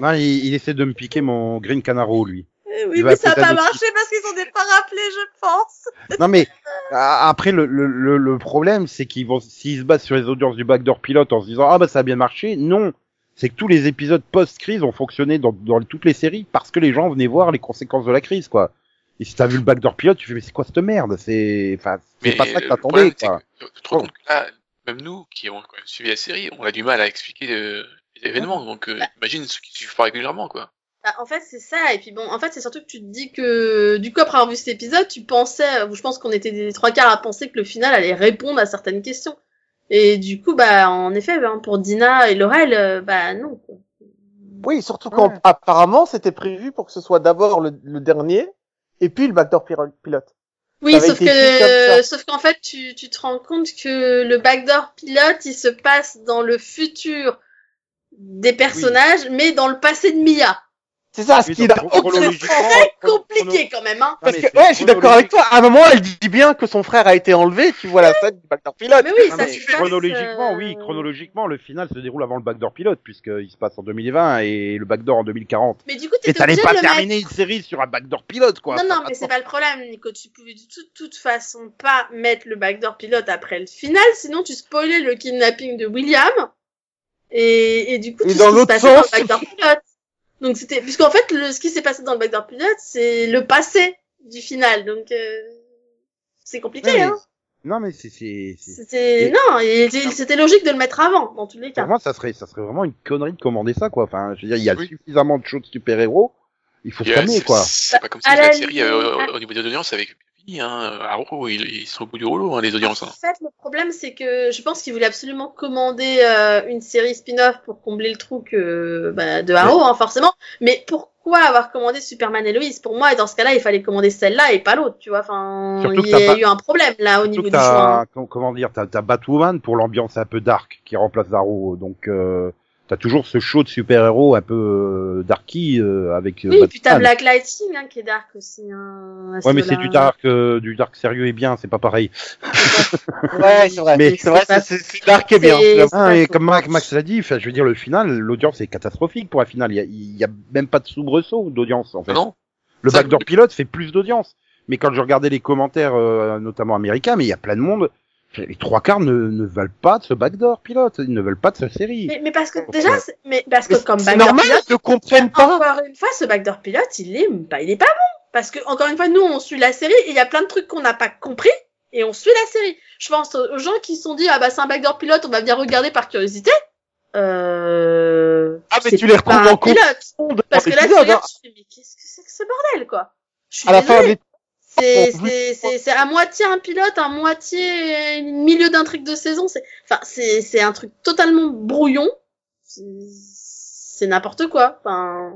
Non, il, il essaie de me piquer mon Green Canaro, lui. oui, Il va mais ça a peut-être pas marché parce qu'ils est pas rappelés, je pense. Non, mais après, le, le, le, le problème, c'est qu'ils vont, s'ils se basent sur les audiences du backdoor pilote en se disant, ah bah ça a bien marché, non. C'est que tous les épisodes post-crise ont fonctionné dans, dans toutes les séries parce que les gens venaient voir les conséquences de la crise, quoi. Et si t'as vu le backdoor pilote, tu fais, mais c'est quoi cette merde? C'est, enfin, c'est pas ça que le t'attendais, quoi. que tu te rends compte que là, même nous qui avons quand même suivi la série, on a du mal à expliquer euh, les événements. Donc, euh, imagine ceux qui suivent pas régulièrement, quoi. Bah, en fait, c'est ça. Et puis bon, en fait, c'est surtout que tu te dis que, du coup, après avoir vu cet épisode, tu pensais, ou je pense qu'on était des trois quarts à penser que le final allait répondre à certaines questions. Et du coup, bah, en effet, ben, pour Dina et Laurel, euh, bah, non. quoi. Oui, surtout quand Ouais. apparemment c'était prévu pour que ce soit d'abord le, le dernier et puis le backdoor pilote. Oui, sauf que, sauf qu'en fait, tu, tu te rends compte que le backdoor pilote, il se passe dans le futur des personnages, mais dans le passé de Mia. C'est ça, ce Oui, qui chronologiquement, sens. Très compliqué quand même, hein. Parce que, ouais, je suis d'accord avec toi. À un moment, elle dit bien que son frère a été enlevé. Tu vois la scène du backdoor pilote. Mais oui, ça mais se passe, chronologiquement, euh, oui, chronologiquement, le final se déroule avant le backdoor pilote, puisqu'il se passe en 2020 et le backdoor en 2040. Mais du coup, Et t'étais t'allais obligé pas de le mettre. terminer une série sur un backdoor pilote, quoi. Non, non, mais a c'est pas le problème, Nico. Tu pouvais de toute, toute façon pas mettre le backdoor pilote après le final, sinon tu spoilais le kidnapping de William. Et, et du coup, Et tout dans ce l'autre le backdoor pilote. Donc c'était, puisqu'en fait, le, ce qui s'est passé dans le backdoor pilote, c'est le passé du final. Donc, euh, c'est compliqué, Ouais, mais- hein. Non, mais c'est, c'est, c'est- C'était, Et- non, et c'était logique de le mettre avant, dans tous les cas. pour moi, ça serait, ça serait vraiment une connerie de commander ça, quoi. Enfin, je veux dire, il y a Oui. suffisamment de shows de super-héros. Il faut se calmer, quoi. C'est pas comme si la, série, euh, au niveau des audiences, avec hein. Ils, ils sont au bout du rouleau, hein, les audiences. Hein. En fait, le problème, c'est que je pense qu'ils voulaient absolument commander euh, une série spin-off pour combler le trou que, bah, de Arrow, hein, forcément. Mais pourquoi avoir commandé Superman et Lois? Pour moi, dans ce cas-là, il fallait commander celle-là et pas l'autre, tu vois. Enfin, Surtout il y a eu un problème là au niveau du choix. comment dire, t'as, t'as Batwoman pour l'ambiance un peu dark qui remplace Arrow. Donc, euh, t'as toujours ce show de super-héros un peu euh, darky euh, avec euh, Oui, et puis t'as Batman. Black Lightning hein, qui est dark aussi. Hein, Ouais, mais c'est du dark, euh, du dark sérieux et bien, c'est pas pareil. Ouais, c'est vrai. Mais- c'est vrai, c'est dark et bien. Ah, et comme Max, Max l'a dit, je veux dire, le final, l'audience est catastrophique pour un final. Il y a, il y a même pas de soubresaut d'audience, en fait. Non le backdoor pilote fait plus d'audience. Mais quand je regardais les commentaires, euh, notamment américains, mais il y a plein de monde, les trois quarts ne, ne veulent pas de ce backdoor pilote, ils ne veulent pas de cette série. Mais, mais parce que déjà, c'est- mais parce que Mais comme C'est backdoor normal, pilote, ils ne comprennent pas. Encore une fois, ce backdoor pilote, il est, bah, il est pas bon. Parce que, encore une fois, nous, on suit la série et il y a plein de trucs qu'on n'a pas compris et on suit la série. Je pense aux gens qui se sont dit, ah bah, c'est un backdoor pilote, on va bien regarder par curiosité. Euh... Ah, mais c'est tu les retrouves pas un en Parce que là, tu regardes, hein. tu fais, mais qu'est-ce que c'est que ce bordel, quoi? Je suis À la fin, C'est, Bon, c'est, à moitié un pilote, à moitié milieu d'un truc de saison. C'est, enfin, c'est, c'est un truc totalement brouillon. C'est, n'importe quoi. Enfin,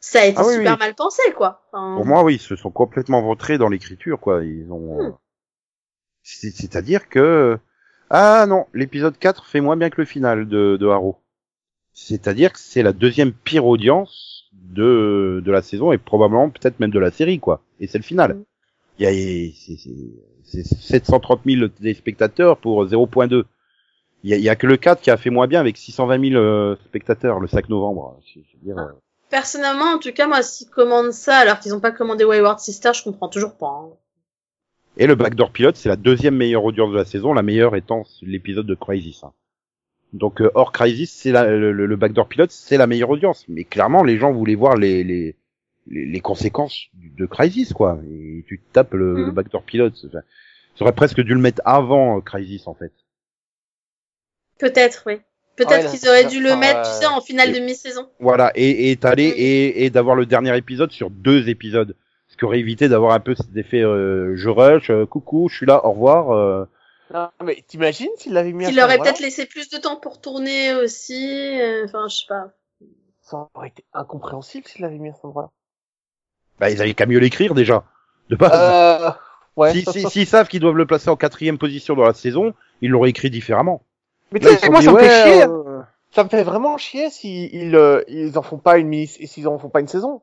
ça a été Ah oui, super oui. mal pensé, quoi. Enfin, Pour moi, oui, ils se sont complètement vautrés dans l'écriture, quoi. Ils ont. Hmm. C'est- C'est-à-dire que ah non, l'épisode 4 fait moins bien que le final de, de Arrow. C'est-à-dire que c'est la deuxième pire audience de de la saison et probablement peut-être même de la série, quoi. Et c'est le final. Il y a c'est- c'est c'est 730 000 téléspectateurs pour 0.2. Il y a, y a que le 4 qui a fait moins bien avec 620 000 euh, spectateurs le 5 novembre. Je- je veux dire, euh, personnellement, en tout cas, moi, s'ils commandent ça alors qu'ils ont pas commandé Wayward Sister, je comprends toujours pas. hein. Et le Backdoor Pilot, c'est la deuxième meilleure audience de la saison, la meilleure étant l'épisode de Crisis. hein. Donc euh, hors Crisis, c'est le- le Backdoor Pilot, c'est la meilleure audience. Mais clairement, les gens voulaient voir les les, les, les conséquences de Crisis, quoi. Et tu te tapes le, Mhm. le Backdoor Pilot. Enfin, ça aurait presque dû le mettre avant euh, Crisis, en fait. Peut-être, oui. Peut-être Ouais, là, qu'ils auraient dû le enfin, mettre, tu sais, en finale et- de mi-saison. Voilà, et, et Mhm. et, et d'avoir le dernier épisode sur deux épisodes. Ce qui aurait évité d'avoir un peu cet effet euh, je rush, euh, coucou, je suis là, au revoir. euh, Non, mais t'imagines s'il l'avait mis ce aurait peut-être laissé plus de temps pour tourner aussi. euh, Enfin, je sais pas. Ça aurait été incompréhensible s'il l'avait mis à ce moment-là. Bah, ils avaient qu'à mieux l'écrire déjà. De base. Euh, ouais. Si- si- S'ils savent qu'ils doivent le placer en quatrième position dans la saison, ils l'auraient écrit différemment. Mais tu sais, moi, ça me fait chier. euh, Ça me fait vraiment chier si ils, euh, ils en font pas une mini, s'ils en font pas une saison.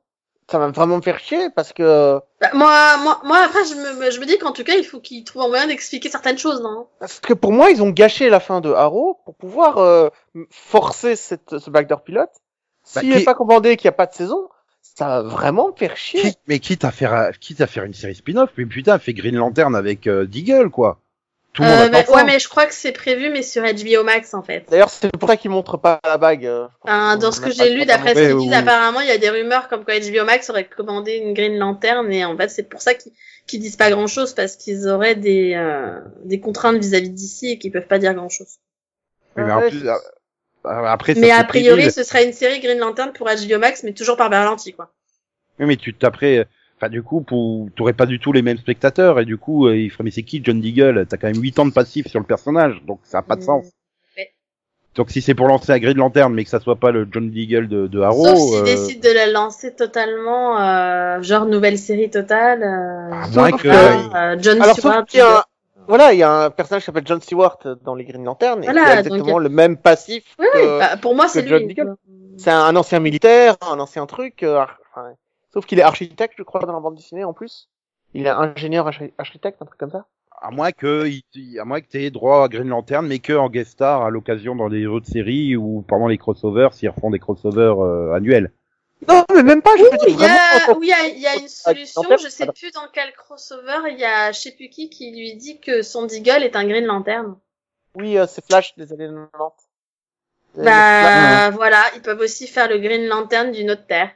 Ça va vraiment me faire chier parce que, Bah, moi, moi, moi, après, je me, je me dis qu'en tout cas, il faut qu'ils trouvent un moyen d'expliquer certaines choses, non? parce que pour moi, ils ont gâché la fin de Arrow pour pouvoir euh, forcer cette, ce backdoor pilote. Bah, S'il n'est pas commandé et qu'il n'y a pas de saison, ça va vraiment me faire chier. quitte- mais quitte à faire, quitte à faire une série spin-off, mais putain, fait Green Lantern avec euh, Deagle, quoi. Tout le monde euh, bah. Ouais, mais je crois que c'est prévu, mais sur HBO Max, en fait. D'ailleurs, c'est pour ça qu'ils montrent pas la bague. euh, qu'on dans ce que j'ai lu, d'après ce qu'ils disent, oui. apparemment, il y a des rumeurs comme quoi HBO Max aurait commandé une Green Lantern, et en fait, c'est pour ça qu'ils qu'ils disent pas grand chose, parce qu'ils auraient des, euh, des contraintes vis-à-vis d'ici et qu'ils peuvent pas dire grand chose. Oui, mais en Ouais, plus, après, ça Mais a priori, débile. ce serait une série Green Lantern pour HBO Max, mais toujours par Berlanti, quoi. Oui, mais tu t'après, enfin, du coup, pour, t'aurais pas du tout les mêmes spectateurs, et du coup, euh, il ferait, mais c'est qui John Deagle? T'as quand même 8 ans de passif sur le personnage, donc ça a pas de Mm. sens. Ouais. Donc si c'est pour lancer un Green Lantern, mais que ça soit pas le John Deagle de, de Arrow, Sauf s'ils euh, décident de la lancer totalement, euh, genre nouvelle série totale. Euh, moins que- que, euh, John Alors, Stewart. sauf qu'il y a un- Voilà, il y a un personnage qui s'appelle John Stewart dans les Green Lantern et Voilà, qui a donc, exactement le même passif. Oui, que- oui, bah, pour moi, c'est lui. C'est un ancien militaire, un ancien truc. euh, enfin, sauf qu'il est architecte, je crois, dans la bande dessinée en plus. Il est ingénieur archi- architecte, un truc comme ça. à moins que, il- à moins que t'aies droit à Green Lantern, mais que en guest star à l'occasion dans des autres séries ou pendant les crossovers, s'ils refont des crossovers euh, annuels. Non, mais même pas. Je veux dire il y a, vraiment. oui, il y a, une Ah, solution, je sais plus dans quel crossover, il y a je sais plus qui qui lui dit que son Deagle est un Green Lantern. Oui, euh, c'est Flash des années 90. Euh, Bah voilà, ils peuvent aussi faire le Green Lantern d'une autre terre.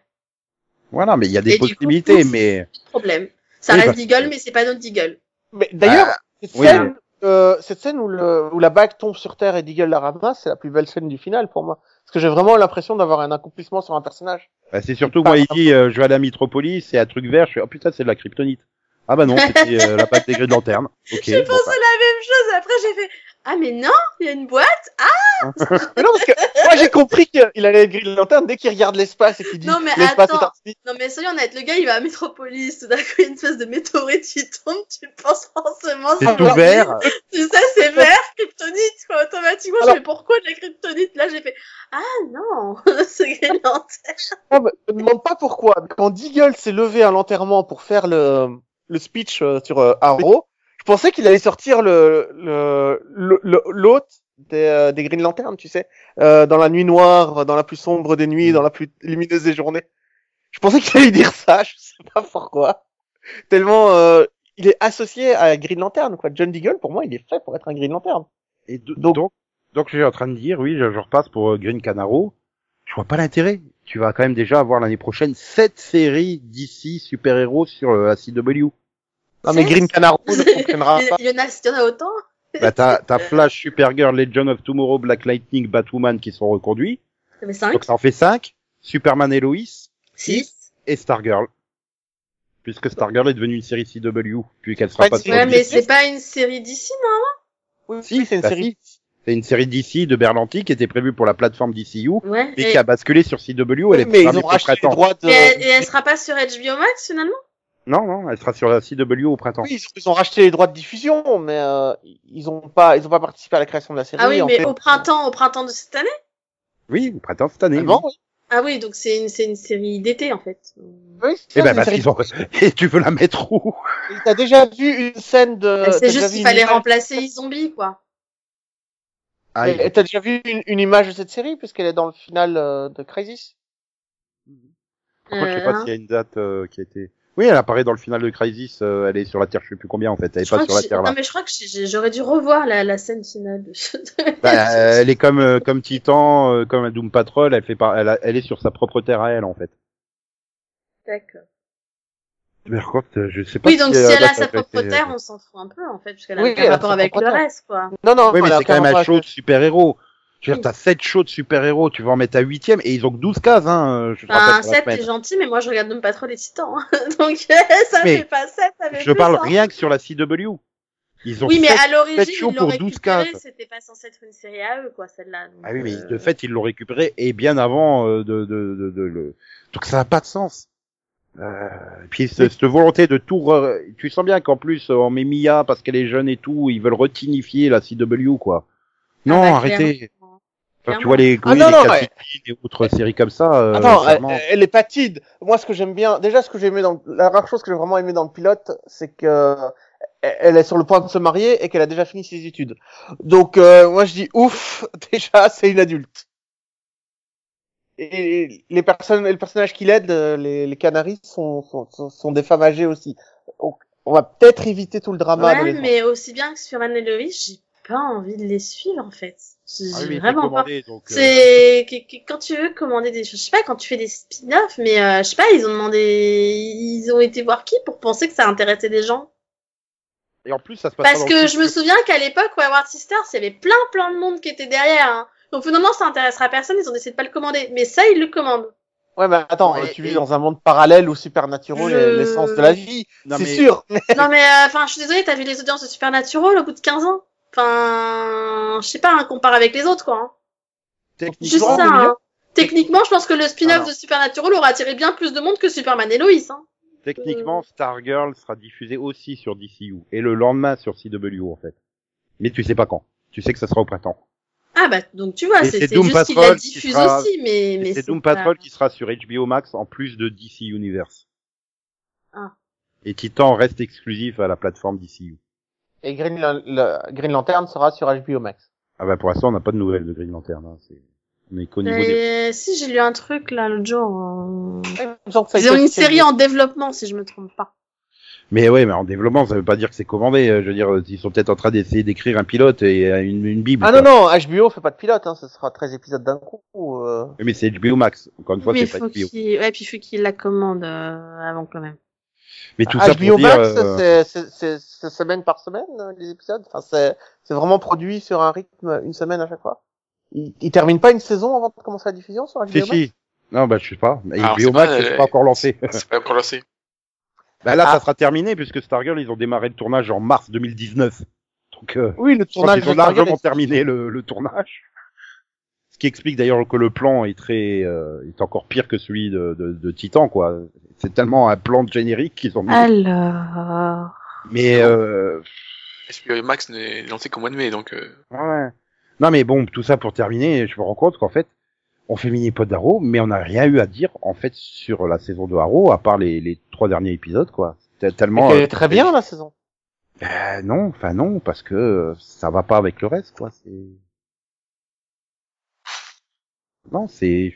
Voilà, mais il y a des Et coup, possibilités, pouf. mais Pas de problème. Ça Oui, reste parce Deagle, mais c'est pas notre Deagle. Mais d'ailleurs, cette, oui, scène, euh, cette scène où, le, où la bague tombe sur Terre et Deagle la ramasse, c'est la plus belle scène du final pour moi. Parce que j'ai vraiment l'impression d'avoir un accomplissement sur un personnage. bah, c'est surtout moi il dit euh, je vais à Metropolis, c'est un truc vert, je fais oh putain c'est de la kryptonite. Ah bah non, c'était euh, la patte des Green Lantern. Ok. J'ai pensé bah. la même chose, après j'ai fait Ah mais non, il y a une boîte? Mais non, parce que moi j'ai compris qu'il allait être Green Lantern dès qu'il regarde l'espace et qu'il dit Non, mais est attends. speed. Non mais soyons honnêtes, le gars il va à Metropolis, tout d'un coup il y a une espèce de météorite qui tombe, tu penses forcément C'est tout vert. Tu sais, c'est vert, kryptonite, quoi, automatiquement, Alors- je fais pourquoi de la kryptonite? Là j'ai fait Ah non, c'est Green Lantern. Non, mais je me demande pas pourquoi. mais Quand Deagle s'est levé à l'enterrement pour faire le, le speech euh, sur euh, Arrow, pensais qu'il allait sortir le le l'hôte des, euh, des Green Lanterns, tu sais, euh, dans la nuit noire, dans la plus sombre des nuits, dans la plus lumineuse des journées. Je pensais qu'il allait dire ça, je sais pas pourquoi. Tellement euh, il est associé à Green Lantern, quoi. John Deagle, pour moi, il est fait pour être un Green Lantern. Et do- Donc- donc, donc, je suis en train de dire, oui, je, je repasse pour euh, Green Canaro. Je vois pas l'intérêt. Tu vas quand même déjà avoir l'année prochaine sept séries d'ici super-héros sur euh, la CW. Non, mais Green Canaro ne fonctionnera Il pas. il y en a, il y en a autant Bah, t'as, t'as Flash, Supergirl, Legend of Tomorrow, Black Lightning, Batwoman qui sont reconduits. Ça fait 5, Donc ça en fait 5. Superman et Lois 6. et Stargirl. Puisque Stargirl est devenue une série CW, puis qu'elle Pas sera pas série Ouais, sur- mais c'est pas une série d'ici, non Oui, Si, c'est une bah série. si. C'est une série d'ici de Berlanti qui était prévue pour la plateforme DCU, Ouais. et Et, qui a basculé sur CW. Elle Oui, est mais ils ont pour racheté les printemps. droits de... et elle, et elle sera pas sur HBO Max, finalement? Non, non, elle sera sur la CW au printemps. Oui, ils ont, ils ont racheté les droits de diffusion, mais euh, ils ont pas, ils ont pas participé à la création de la série. Ah oui, en mais fait. au printemps, au printemps de cette année? Oui, au printemps cette année. Ah bon, oui. Ah oui, donc c'est une, c'est une série d'été, en fait. Oui, Eh c'est ça, ben, parce qu'ils ont... Et tu veux la mettre où? T'as déjà vu une scène de... t'as c'est juste qu'il fallait image- remplacer Zombie, quoi. Ah, Et T'as déjà vu une, une image de cette série puisqu'elle est dans le final euh, de Crisis? Par contre, je sais Euh, pas hein. s'il y a une date euh, qui a été... Oui, elle apparaît dans le final de Crisis, euh, elle est sur la Terre, je sais plus combien en fait, elle est Je pas crois sur que la j'ai- Terre là. Non, mais je crois que j'ai- j'aurais dû revoir la, la scène finale. de- Bah, euh, elle est comme euh, comme Titan, euh, comme Doom Patrol, elle fait par... elle, a- elle est sur sa propre Terre à elle en fait. D'accord. Mais par contre, euh, je sais pas Oui, donc si euh, elle la a sa propre terre, on s'en fout un peu, en fait, puisqu'elle a Oui, aucun elle a rapport sa avec propre le terre. reste, quoi. Non, non, Oui, mais elle a c'est quand même un rapport show de super-héros. Je veux dire, t'as 7 shows de super-héros, tu vas en mettre à 8 et ils ont que 12 cases, hein, je rappelle pour la 7, semaine. t'es gentil, mais moi, je regarde Doom Patrol et Titan. hein. donc, ça Mais fait pas 7, ça fait Je plus, parle hein. rien que sur la CW. Ils ont Oui, mais sept- à l'origine, ils l'ont pour 12 récupéré, cases. c'était pas censé être une série à eux, quoi, celle-là. Ah oui, mais euh, de fait, ils l'ont récupéré et bien avant euh, de, de, de, de le. Donc ça n'a pas de sens. Euh, et puis ce- cette volonté de tout, re- tu sens bien qu'en plus euh, on met Mia parce qu'elle est jeune et tout, ils veulent retinifier la CW quoi. Non, ah bah, arrêtez. Quand tu vois les, Ah oui, non, les non, ouais. Et autres séries comme ça. euh, Attends, elle, clairement. elle est patide. Moi, ce que j'aime bien, déjà, ce que j'ai aimé dans le- la rare chose que j'ai vraiment aimé dans le pilote, c'est que elle est sur le point de se marier et qu'elle a déjà fini ses études. Donc, euh, moi, je dis ouf, déjà, c'est une adulte. Et les personnes, et le personnage qui l'aide, euh, les, les Canaries, sont, sont, sont, des femmes âgées aussi. Donc, on va peut-être éviter tout le drama. Ouais, les- mais aussi bien que sur Anne et Lois, j'ai pas envie de les suivre, en fait. Ah oui, vraiment pas. euh, C'est quand tu veux commander des choses, je sais pas, quand tu fais des spin-offs, mais euh, je sais pas, ils ont demandé, ils ont été voir qui pour penser que ça intéressait des gens. Et en plus, ça se passe Parce pas que je me souviens qu'à l'époque, Wayward Sisters, il y avait plein plein de monde qui était derrière. hein. Donc finalement, ça intéressera personne, ils ont décidé de pas le commander. Mais ça, ils le commandent. Ouais, mais attends, Ouais, tu et- vis dans un monde parallèle où Supernatural Je- est l'essence de la vie. C'est mais- sûr. Non mais, euh, enfin, je suis désolée, t'as vu les audiences de Supernatural au bout de 15 ans? Enfin, je sais pas, hein, compare avec les autres, quoi. hein. Techniquement, Juste ça, hein. Techniquement, je pense que le spin-off de Supernatural aura attiré bien plus de monde que Superman et Lois. Hein. Techniquement, Stargirl sera diffusé aussi sur DCU et le lendemain sur CW en fait. Mais tu sais pas quand. Tu sais que ça sera au printemps. Ah bah donc tu vois, c'est juste qu'il la qui diffuse sera- aussi, mais mais c'est Doom Patrol qui sera sur HBO Max en plus de DC Universe. Ah. Et Titan reste exclusif à la plateforme DCU. Et Green, Lan- le- Green Lantern sera sur HBO Max. Ah bah pour l'instant on n'a pas de nouvelles de Green Lantern. Hein. C'est... On est qu'au niveau des... Si j'ai lu un truc là l'autre jour. euh, Ils ont une série en développement si je me trompe pas. Mais ouais, mais en développement, ça veut pas dire que c'est commandé. Euh, Je veux dire, ils sont peut-être en train d'essayer d'écrire un pilote et euh, une, une bible. Ah quoi. non, non, HBO fait pas de pilote, hein, ce sera 13 épisodes d'un coup. euh. Oui, Mais c'est HBO Max. Encore une fois, oui, c'est pas HBO. ouais, puis il faut qu'il la commande euh, avant quand même. Mais tout ça HBO pour dire, Max, euh, c'est- c'est- c'est c'est semaine par semaine, euh, les épisodes. Enfin, c'est c'est vraiment produit sur un rythme une semaine à chaque fois. Ils, ils terminent pas une saison avant de commencer la diffusion sur HBO Si, Max? Si. Non, bah, je sais pas. Mais Alors, HBO c'est Max, pas, c'est euh, pas encore lancé. C'est pas encore lancé. bah, là, Ah. ça sera terminé puisque Stargirl, ils ont démarré le tournage en mars 2019. Donc, euh, Oui, le tournage qu'ils ont largement terminé le, le tournage. Ce qui explique d'ailleurs que le plan est très, euh, est encore pire que celui de, de, de Titan, quoi. C'est tellement un plan de générique qu'ils ont mis. Alors. Mais, euh, HBO Max n'est lancé qu'au mois de mai, donc euh, ouais. Non, mais bon, tout ça pour terminer, je me rends compte qu'en fait, on fait mini-pod d'Arrow, mais on n'a rien eu à dire, en fait, sur la saison de Arrow, à part les, les trois derniers épisodes, quoi. C'était tellement... qu'elle euh, est très bien la saison. Ben non, enfin non, parce que ça va pas avec le reste, quoi. C'est non, c'est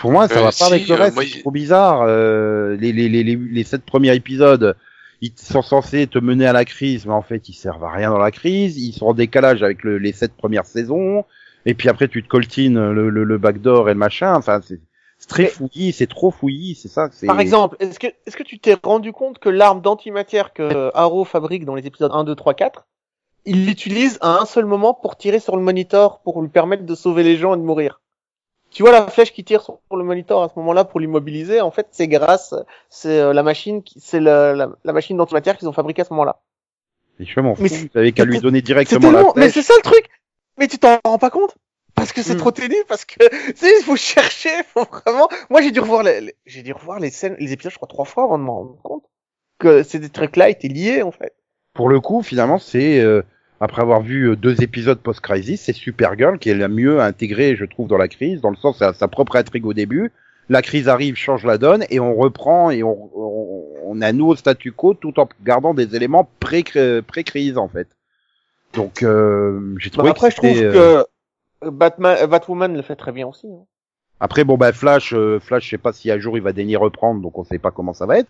pour moi ça Euh, va pas si, avec le euh, reste. moi, c'est trop bizarre. Euh, les, les les les les sept premiers épisodes, ils sont censés te mener à la crise, mais en fait ils servent à rien dans la crise. Ils sont en décalage avec le- les sept premières saisons. Et puis après tu te coltines le, le, le backdoor et le machin. Enfin c'est c'est très Mais- fouillis, c'est trop fouillis, c'est ça. c'est- Par exemple, est-ce que est-ce que tu t'es rendu compte que l'arme d'antimatière que Arrow fabrique dans les épisodes 1, 2, 3, 4 il l'utilise à un seul moment pour tirer sur le monitor pour lui permettre de sauver les gens et de mourir? Tu vois la flèche qui tire sur le monitor à ce moment-là pour l'immobiliser, en fait, c'est grâce, c'est euh, la machine, c'est la, la, la machine d'antimatière qu'ils ont fabriquée à ce moment-là. Et je m'en fous. Vous c'est- avez qu'à lui donner directement la tellement, mais flèche. c'est ça le truc. Mais tu t'en rends pas compte? Parce que c'est Hmm. trop ténu, parce que tu sais, il faut chercher, faut vraiment. Moi, j'ai dû revoir les, les- j'ai dû revoir les scènes, les épisodes, je crois trois fois avant de m'en rendre compte que ces trucs-là étaient liés en fait. Pour le coup, finalement, c'est euh, après avoir vu euh, deux épisodes post-crisis, c'est Supergirl qui est la mieux intégrée, je trouve, dans la crise, dans le sens c'est sa propre intrigue au début. La crise arrive, change la donne, et on reprend et on, on, on a nouveau statu quo tout en gardant des éléments pré- pré-crise en fait. Donc euh, j'ai Bah, trouvé après, que je trouve c'était, euh, que Batman, euh, Batwoman le fait très bien aussi. hein. Après bon bah Flash, euh, Flash, je sais pas si un jour il va daigner reprendre, donc on sait pas comment ça va être.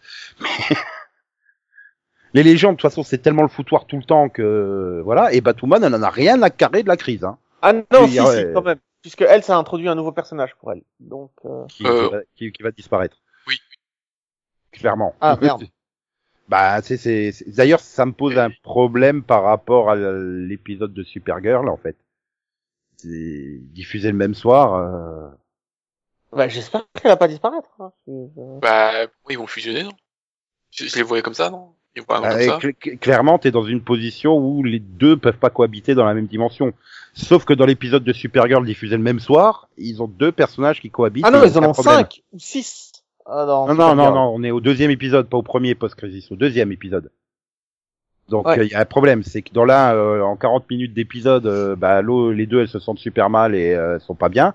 Les légendes, de toute façon, c'est tellement le foutoir tout le temps que voilà. Et Batwoman, elle en a rien à carrer de la crise, hein. Ah non, si, ouais. si, quand même, puisque elle, ça a introduit un nouveau personnage pour elle. Donc, euh... qui, Euh. qui va, qui- qui va disparaître. Oui. Clairement. Ah, merde. bah, c'est, c'est, c'est- d'ailleurs, ça me pose un problème par rapport à l'épisode de Supergirl, en fait. C'est diffusé le même soir. euh, bah, j'espère qu'elle va pas disparaître. Hein. Bah, pourquoi ils vont fusionner, non? Je, je les voyais comme ça, non? Cl- cl- clairement, t'es dans une position où les deux peuvent pas cohabiter dans la même dimension. Sauf que dans l'épisode de Supergirl diffusé le même soir, ils ont deux personnages qui cohabitent. Ah non, ils en ont problème. cinq ou six. Ah, Non, non, non, on est au deuxième épisode, pas au premier post-crisis, au deuxième épisode. Donc il Ouais. y a un problème, c'est que dans là, euh, en 40 minutes d'épisode, euh, bah, l'eau- les deux elles se sentent super mal et euh, elles sont pas bien.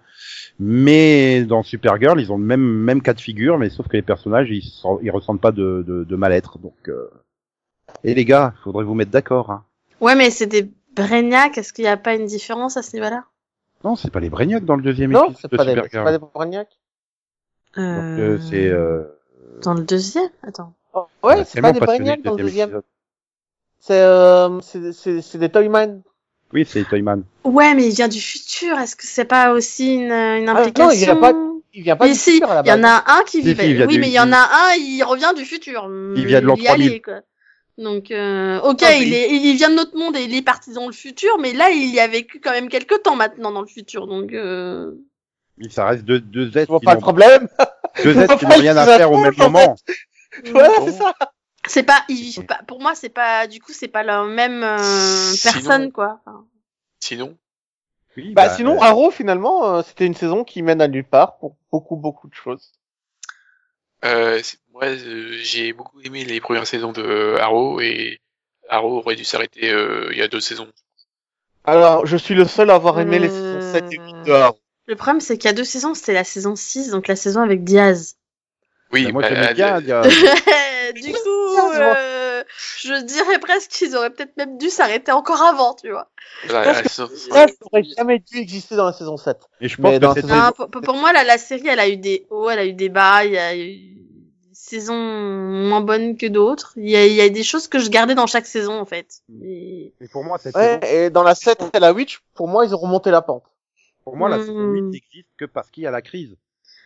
Mais dans Supergirl, ils ont le même même cas de figure, mais sauf que les personnages ils, sont- ils ressentent pas de, de, de mal-être. Donc euh... et les gars, faudrait vous mettre d'accord. Hein. Ouais, mais c'est des Brainiacs. Est-ce qu'il n'y a pas une différence à ce niveau-là? Non, c'est pas les Brainiacs dans le deuxième Non, épisode c'est de pas, des, c'est pas des Brainiacs. Donc, euh, c'est euh... Dans le deuxième Attends. Oh, ouais, c'est pas des le dans le deuxième. C'est euh, c'est des Toyman. Oui, c'est Toyman. Ouais, mais il vient du futur. Est-ce que c'est pas aussi une, une Ah, non, implication? il vient pas- Il vient pas Mais du si, futur il y en a un qui vit. si, il oui, du- mais il y en a un, il revient du futur. Il vient de l'an y allait, 3000. quoi. Donc, euh, ok, Ah, il, est, il vient de notre monde et il est parti dans le futur, mais là, il y a vécu quand même quelques temps maintenant dans le futur. Donc, euh... Mais ça reste deux, deux êtres qui pas le n'ont problème. deux êtres qui n'ont rien à faire au même moment. Voilà, c'est ça. c'est pas, ils vivent pas. Pour moi, c'est pas. Du coup, c'est pas la même euh, Sinon- personne, quoi. Enfin, Sinon, Oui, Bah, sinon, Arrow, finalement, euh, c'était une saison qui mène à nulle part pour beaucoup, beaucoup de choses. euh, c'est- moi, euh, j'ai beaucoup aimé les premières saisons de Arrow et Arrow aurait dû s'arrêter euh, il y a deux saisons. Alors, je suis le seul à avoir aimé les Euh, saisons 7 et 8 de Arrow. Le problème, c'est qu'il y a deux saisons. C'était la saison 6, donc la saison avec Diaz. Oui, Bah, moi bah, j'aimais bien dire. du coup, euh, je dirais presque qu'ils auraient peut-être même dû s'arrêter encore avant, tu vois. Ça, ça aurait jamais dû exister dans la saison 7. Et je pense que Non, pour, pour- pour moi, la, la série, elle a eu des hauts, elle a eu des bas, il y a eu saisons moins bonnes que d'autres. Il y a, y a des choses que je gardais dans chaque saison, en fait. Et- Mais pour moi, cette Ouais, saison, et dans la 7 et la 8, pour moi, ils ont remonté la pente. pour moi, la Hmm. saison 8 n'existe que parce qu'il y a la crise.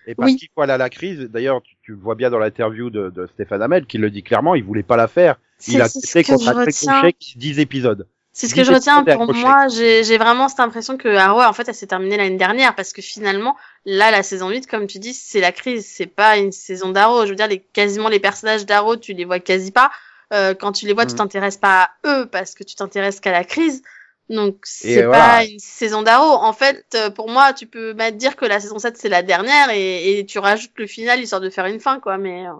Et parce Oui. qu'il faut aller à la crise. D'ailleurs, tu, tu le vois bien dans l'interview de, de Stéphane Hamel qui le dit clairement, il voulait pas la faire. C'est Il a accepté très retiens. chèque 10 épisodes. C'est ce que je retiens pour moi. J'ai vraiment cette impression que Arrow, en fait, elle s'est terminée l'année dernière parce que finalement, là, la saison 8, comme tu dis, c'est la crise. C'est pas une saison d'Arrow. Je veux dire, les, quasiment les personnages d'Arrow, tu les vois quasi pas. Euh, quand tu les vois, tu Mhm. t'intéresses pas à eux parce que tu t'intéresses qu'à la crise. Donc, c'est pas une saison d'Arrow. En fait, euh, pour moi, tu peux même dire que la saison 7, c'est la dernière et, et tu rajoutes le final histoire de faire une fin, quoi. Mais, euh,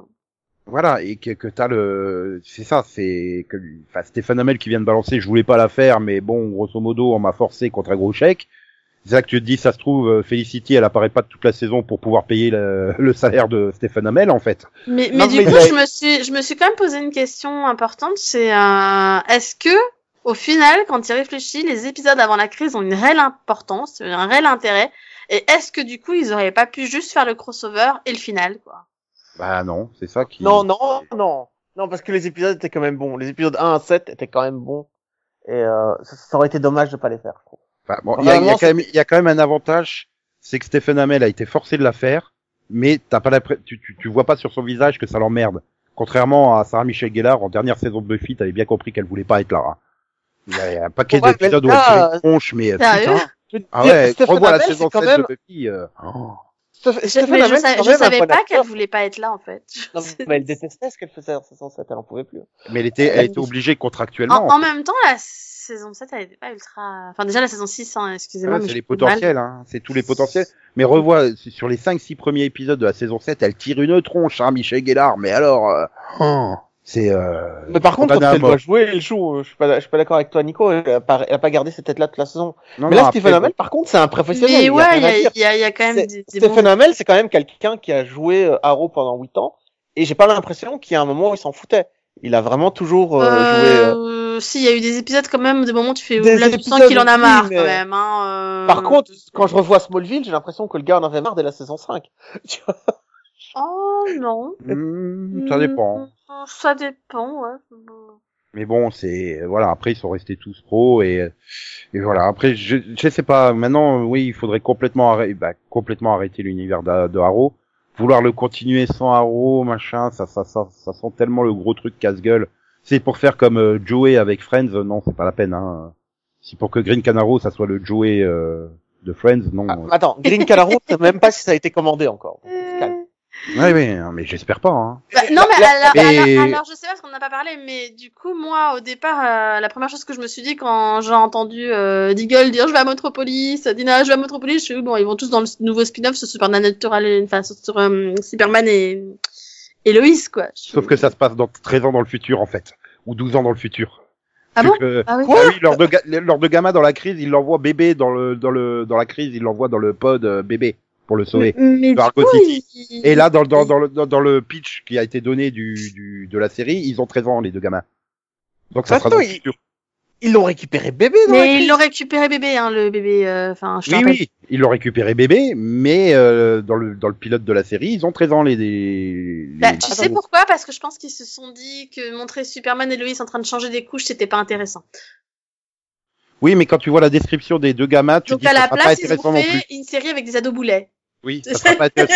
Voilà, et que, que t'as le, c'est ça, c'est que, enfin, Stéphane Hamel qui vient de balancer, je voulais pas la faire, mais bon, grosso modo, on m'a forcé contre un gros chèque. C'est ça que tu te dis, ça se trouve, euh, Felicity, elle apparaît pas toute la saison pour pouvoir payer le, le salaire de Stéphane Hamel, en fait. Mais, Non, mais du mais coup, je me suis, je me suis quand même posé une question importante. C'est, euh, est-ce que, au final, quand il réfléchit, les épisodes avant la crise ont une réelle importance, un réel intérêt, et est-ce que du coup, ils auraient pas pu juste faire le crossover et le final, quoi? Bah non, c'est ça qui. Non, non, non. Non, parce que les épisodes étaient quand même bons. Les épisodes 1 à 7 étaient quand même bons. Et euh, ça, ça aurait été dommage de pas les faire, je trouve. Enfin, bon, il y a, y quand même, y a quand même un avantage, c'est que Stephen Hamel a été forcé de la faire, mais t'as pas la, tu, tu, tu vois pas sur son visage que ça l'emmerde. Contrairement à Sarah Michelle Gellar en dernière saison de Buffy, t'avais bien compris qu'elle voulait pas être là. hein. Il y a un paquet Ouais, d'épisodes où elle tire une tronche, mais euh, putain. Ah ouais, revois la saison c'est 7 quand même... de Buffy. euh, oh. Je, savais bon pas qu'elle voulait pas être là en fait. Non, mais elle détestait ce qu'elle faisait en saison 7, elle en pouvait plus. Mais elle était, elle était obligée contractuellement. En, en en fait. même temps, la saison 7, elle était pas ultra. Enfin, déjà la saison 6, hein, excusez-moi. Ouais, c'est les potentiels, hein. c'est tous les potentiels. Mais revois, sur les 5-6 premiers épisodes de la saison 7, elle tire une tronche, hein, Michel Guélard. Mais alors, euh, oh, c'est... Euh, Mais par contre, quand elle doit jouer, elle joue. Je suis pas, je suis pas d'accord avec toi, Nico. Elle a pas, elle a pas gardé cette tête-là toute la saison. non, mais non, là, Stephen Amell, par contre, c'est un professionnel. Mais il y a ouais, il y a, y a, il y a quand même des, des Stephen bons... Amell, c'est quand même quelqu'un qui a joué euh, Arrow pendant 8 ans. Et j'ai pas l'impression qu'il y a un moment où il s'en foutait. Il a vraiment toujours euh, joué. euh, Euh, si, il y a eu des épisodes quand même, des moments où tu fais, Des là, tu sens qu'il en a marre mais- quand même, hein, euh... Par contre, quand je revois Smallville, j'ai l'impression que le gars en avait marre dès la saison 5. Tu vois Oh, non. hmm, ça dépend. Hmm, Ça dépend, ouais. Mais bon, c'est voilà. Après, ils sont restés tous pros et et voilà. Après, je je sais pas. Maintenant, oui, il faudrait complètement arrêter, bah, complètement arrêter l'univers de, de Arrow. Vouloir le continuer sans Arrow, machin, ça ça ça ça sent tellement le gros truc casse-gueule. C'est pour faire comme euh, Joey avec Friends, euh, non, c'est pas la peine. Hein. Si pour que Green Canaro, ça soit le Joey euh, de Friends, non. Ah, Attends, Green je sais même pas si ça a été commandé encore. Ouais, ouais, hein, mais j'espère pas. Hein. Bah, non, mais, alors, Mais- alors, alors, je sais pas parce qu'on n'a pas parlé, mais du coup, moi, au départ, euh, la première chose que je me suis dit quand j'ai entendu euh, Deagle dire je vais à Metropolis, Dina je vais à Metropolis, je suis bon, ils vont tous dans le nouveau spin-off sur Supernatural, enfin sur, sur, euh, Superman et, et Lois, quoi. Je suis- Sauf que ça se passe dans 13 ans dans le futur, en fait, ou 12 ans dans le futur. Ah bon que- Ah oui. Ah oui, lors de, ga- lors de Gamma dans la crise, il l'envoie bébé dans le dans le dans la crise, il l'envoie dans le pod euh, bébé pour le sauver. Mais, mais du Argo coup, City. il- Et là, dans, dans, dans, le, dans, dans le pitch qui a été donné du, du de la série, ils ont 13 ans les deux gamins. Donc ça sera dans il-. Ils l'ont récupéré bébé dans la Mais ils l'ont récupéré bébé, hein, le bébé. euh, Enfin, je Oui, oui, ils l'ont récupéré bébé, mais euh, dans le dans le pilote de la série, ils ont 13 ans les. les Bah, les- tu Ah, sais non. pourquoi? Parce que je pense qu'ils se sont dit que montrer Superman et Lois en train de changer des couches, c'était pas intéressant. Oui, mais quand tu vois la description des deux gamins, tu Donc dis à que ça la sera pas place, ils intéressant ont non fait plus. une série avec des ados boulets. Oui, ça sera pas super.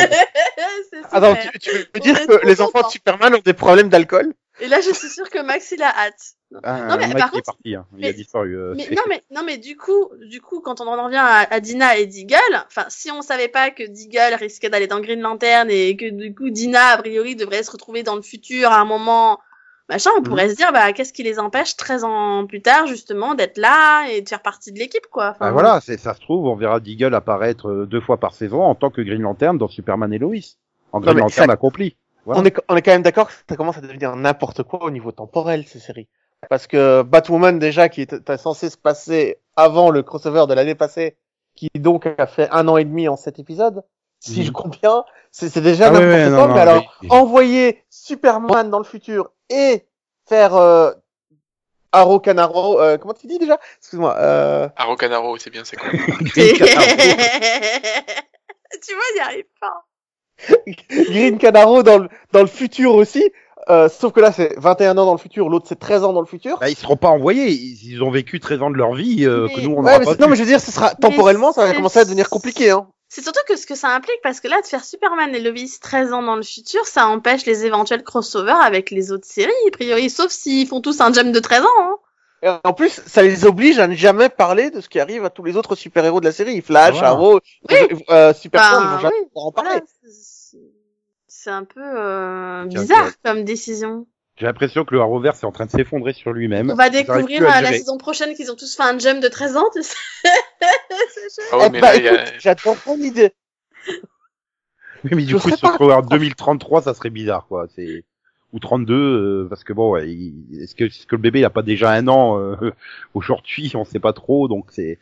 Attends, tu, tu veux dire que les enfants de Superman ont des problèmes d'alcool? Et là, je suis sûre que Max, il a hâte. Ah, Non, mais un mec par qui est contre- parti, hein. il mais- a disparu. euh, Mais non, mais non, mais du coup, du coup, quand on en revient à, à Dina et Deagle, enfin, si on savait pas que Deagle risquait d'aller dans Green Lantern et que du coup Dina a priori devrait se retrouver dans le futur à un moment, machin, Mhm. on pourrait se dire bah qu'est-ce qui les empêche 13 ans plus tard justement d'être là et de faire partie de l'équipe quoi. Enfin, Bah voilà, c'est ça se trouve, on verra Deagle apparaître euh, deux fois par saison en tant que Green Lantern dans Superman et Lois. En Green Lantern ça- accompli. Voilà. on, est, on est quand même d'accord que ça commence à devenir n'importe quoi au niveau temporel, ces séries. Parce que Batwoman, déjà, qui était censé se passer avant le crossover de l'année passée, qui donc a fait un an et demi en sept épisodes, si Mhm. je compte bien, c'est déjà Ah n'importe non, quoi. non, mais alors, mais- envoyer Superman dans le futur et faire euh, Arrow Canaro, euh, comment tu dis déjà? Excuse-moi. Euh, Arrow Canaro, c'est bien, c'est quoi? Green Canaro. tu vois, il y arrive pas. Green Canaro dans le, dans le futur aussi. Euh, sauf que là, c'est 21 ans dans le futur, l'autre, c'est 13 ans dans le futur. Bah, ils seront pas envoyés, ils, ils ont vécu 13 ans de leur vie euh, Mais- que nous on Ouais, mais pas non, mais je veux dire, ce sera temporellement, ça va commencer à devenir compliqué. Hein. C'est surtout que ce que ça implique, parce que là, de faire Superman et Lois 13 ans dans le futur, ça empêche les éventuels crossovers avec les autres séries, a priori, sauf s'ils font tous un jump de 13 ans. Hein. Et en plus, ça les oblige à ne jamais parler de ce qui arrive à tous les autres super-héros de la série. Flash, Voilà. Arrow, Oui. euh, Superman, Bah, ils vont jamais oui, pouvoir en parler. Voilà, c'est- un peu euh, bizarre comme décision. J'ai l'impression que le Arrowverse est en train de s'effondrer sur lui-même. On va découvrir à la saison prochaine qu'ils ont tous fait un jump de 13 ans, tu sais. Ouais, Eh mais bah, a... j'adore ton idée. Oui, mais du Je coup, se retrouver en 2033, ça serait bizarre, quoi. C'est ou 32, euh, parce que bon, ouais, il- est-ce que, est-ce que le bébé il a pas déjà un an euh, aujourd'hui On sait pas trop, donc c'est.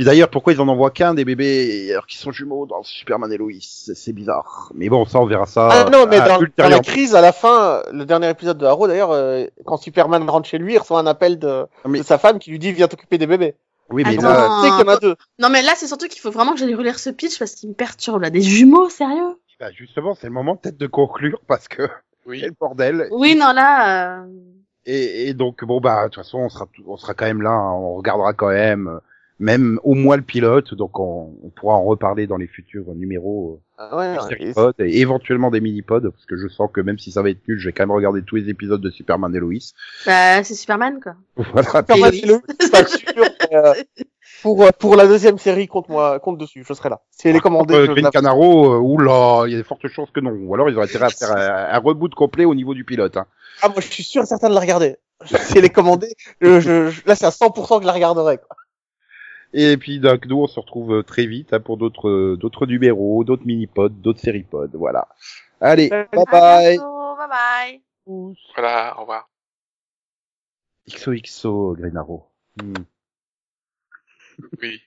Puis d'ailleurs, pourquoi ils en envoient qu'un des bébés alors qu'ils sont jumeaux dans Superman et Lois? C'est c'est bizarre. Mais bon, ça on verra ça. Ah non, mais dans, dans la crise, à la fin, le dernier épisode de Arrow, d'ailleurs, euh, quand Superman rentre chez lui, il reçoit un appel de, mais- de sa femme qui lui dit viens t'occuper des bébés. Oui, mais Attends. là, Tu sais qu'il y en a deux. Non, mais là, c'est surtout qu'il faut vraiment que j'aille relire ce pitch parce qu'il me perturbe, là. Des jumeaux, sérieux? Bah, justement, c'est le moment peut-être de conclure parce que Oui. quel bordel. Oui, non, là... euh, Et, et donc bon bah de toute façon on sera on sera quand même là, hein, on regardera quand même. Même au moins le pilote, donc on, on pourra en reparler dans les futurs numéros Ah ouais, euh, des et- éventuellement des mini-pods, parce que je sens que même si ça va être nul, je vais quand même regarder tous les épisodes de Superman et Lois. Bah, c'est Superman, quoi. Voilà. Superman, Et c'est le- pas sûr, mais, euh, pour, euh, pour la deuxième série, compte moi, compte dessus, je serai là. Si elle est commandée, Euh, Green Canaro, euh, oula, il y a de fortes chances que non. Ou alors ils auraient intérêt à faire un, un reboot complet au niveau du pilote. Hein. Ah, moi, je suis sûr et certain de la regarder. Si elle est commandée, je, je, je- là, c'est à 100% que je la regarderai, quoi. Et puis d'un coup, on se retrouve euh, très vite hein, pour d'autres euh, d'autres numéros, d'autres mini-pods, d'autres séries-pods. Voilà. Allez, euh, bye bye. Bye bye. Voilà, au revoir. XOXO Grenaro. Hmm. Oui.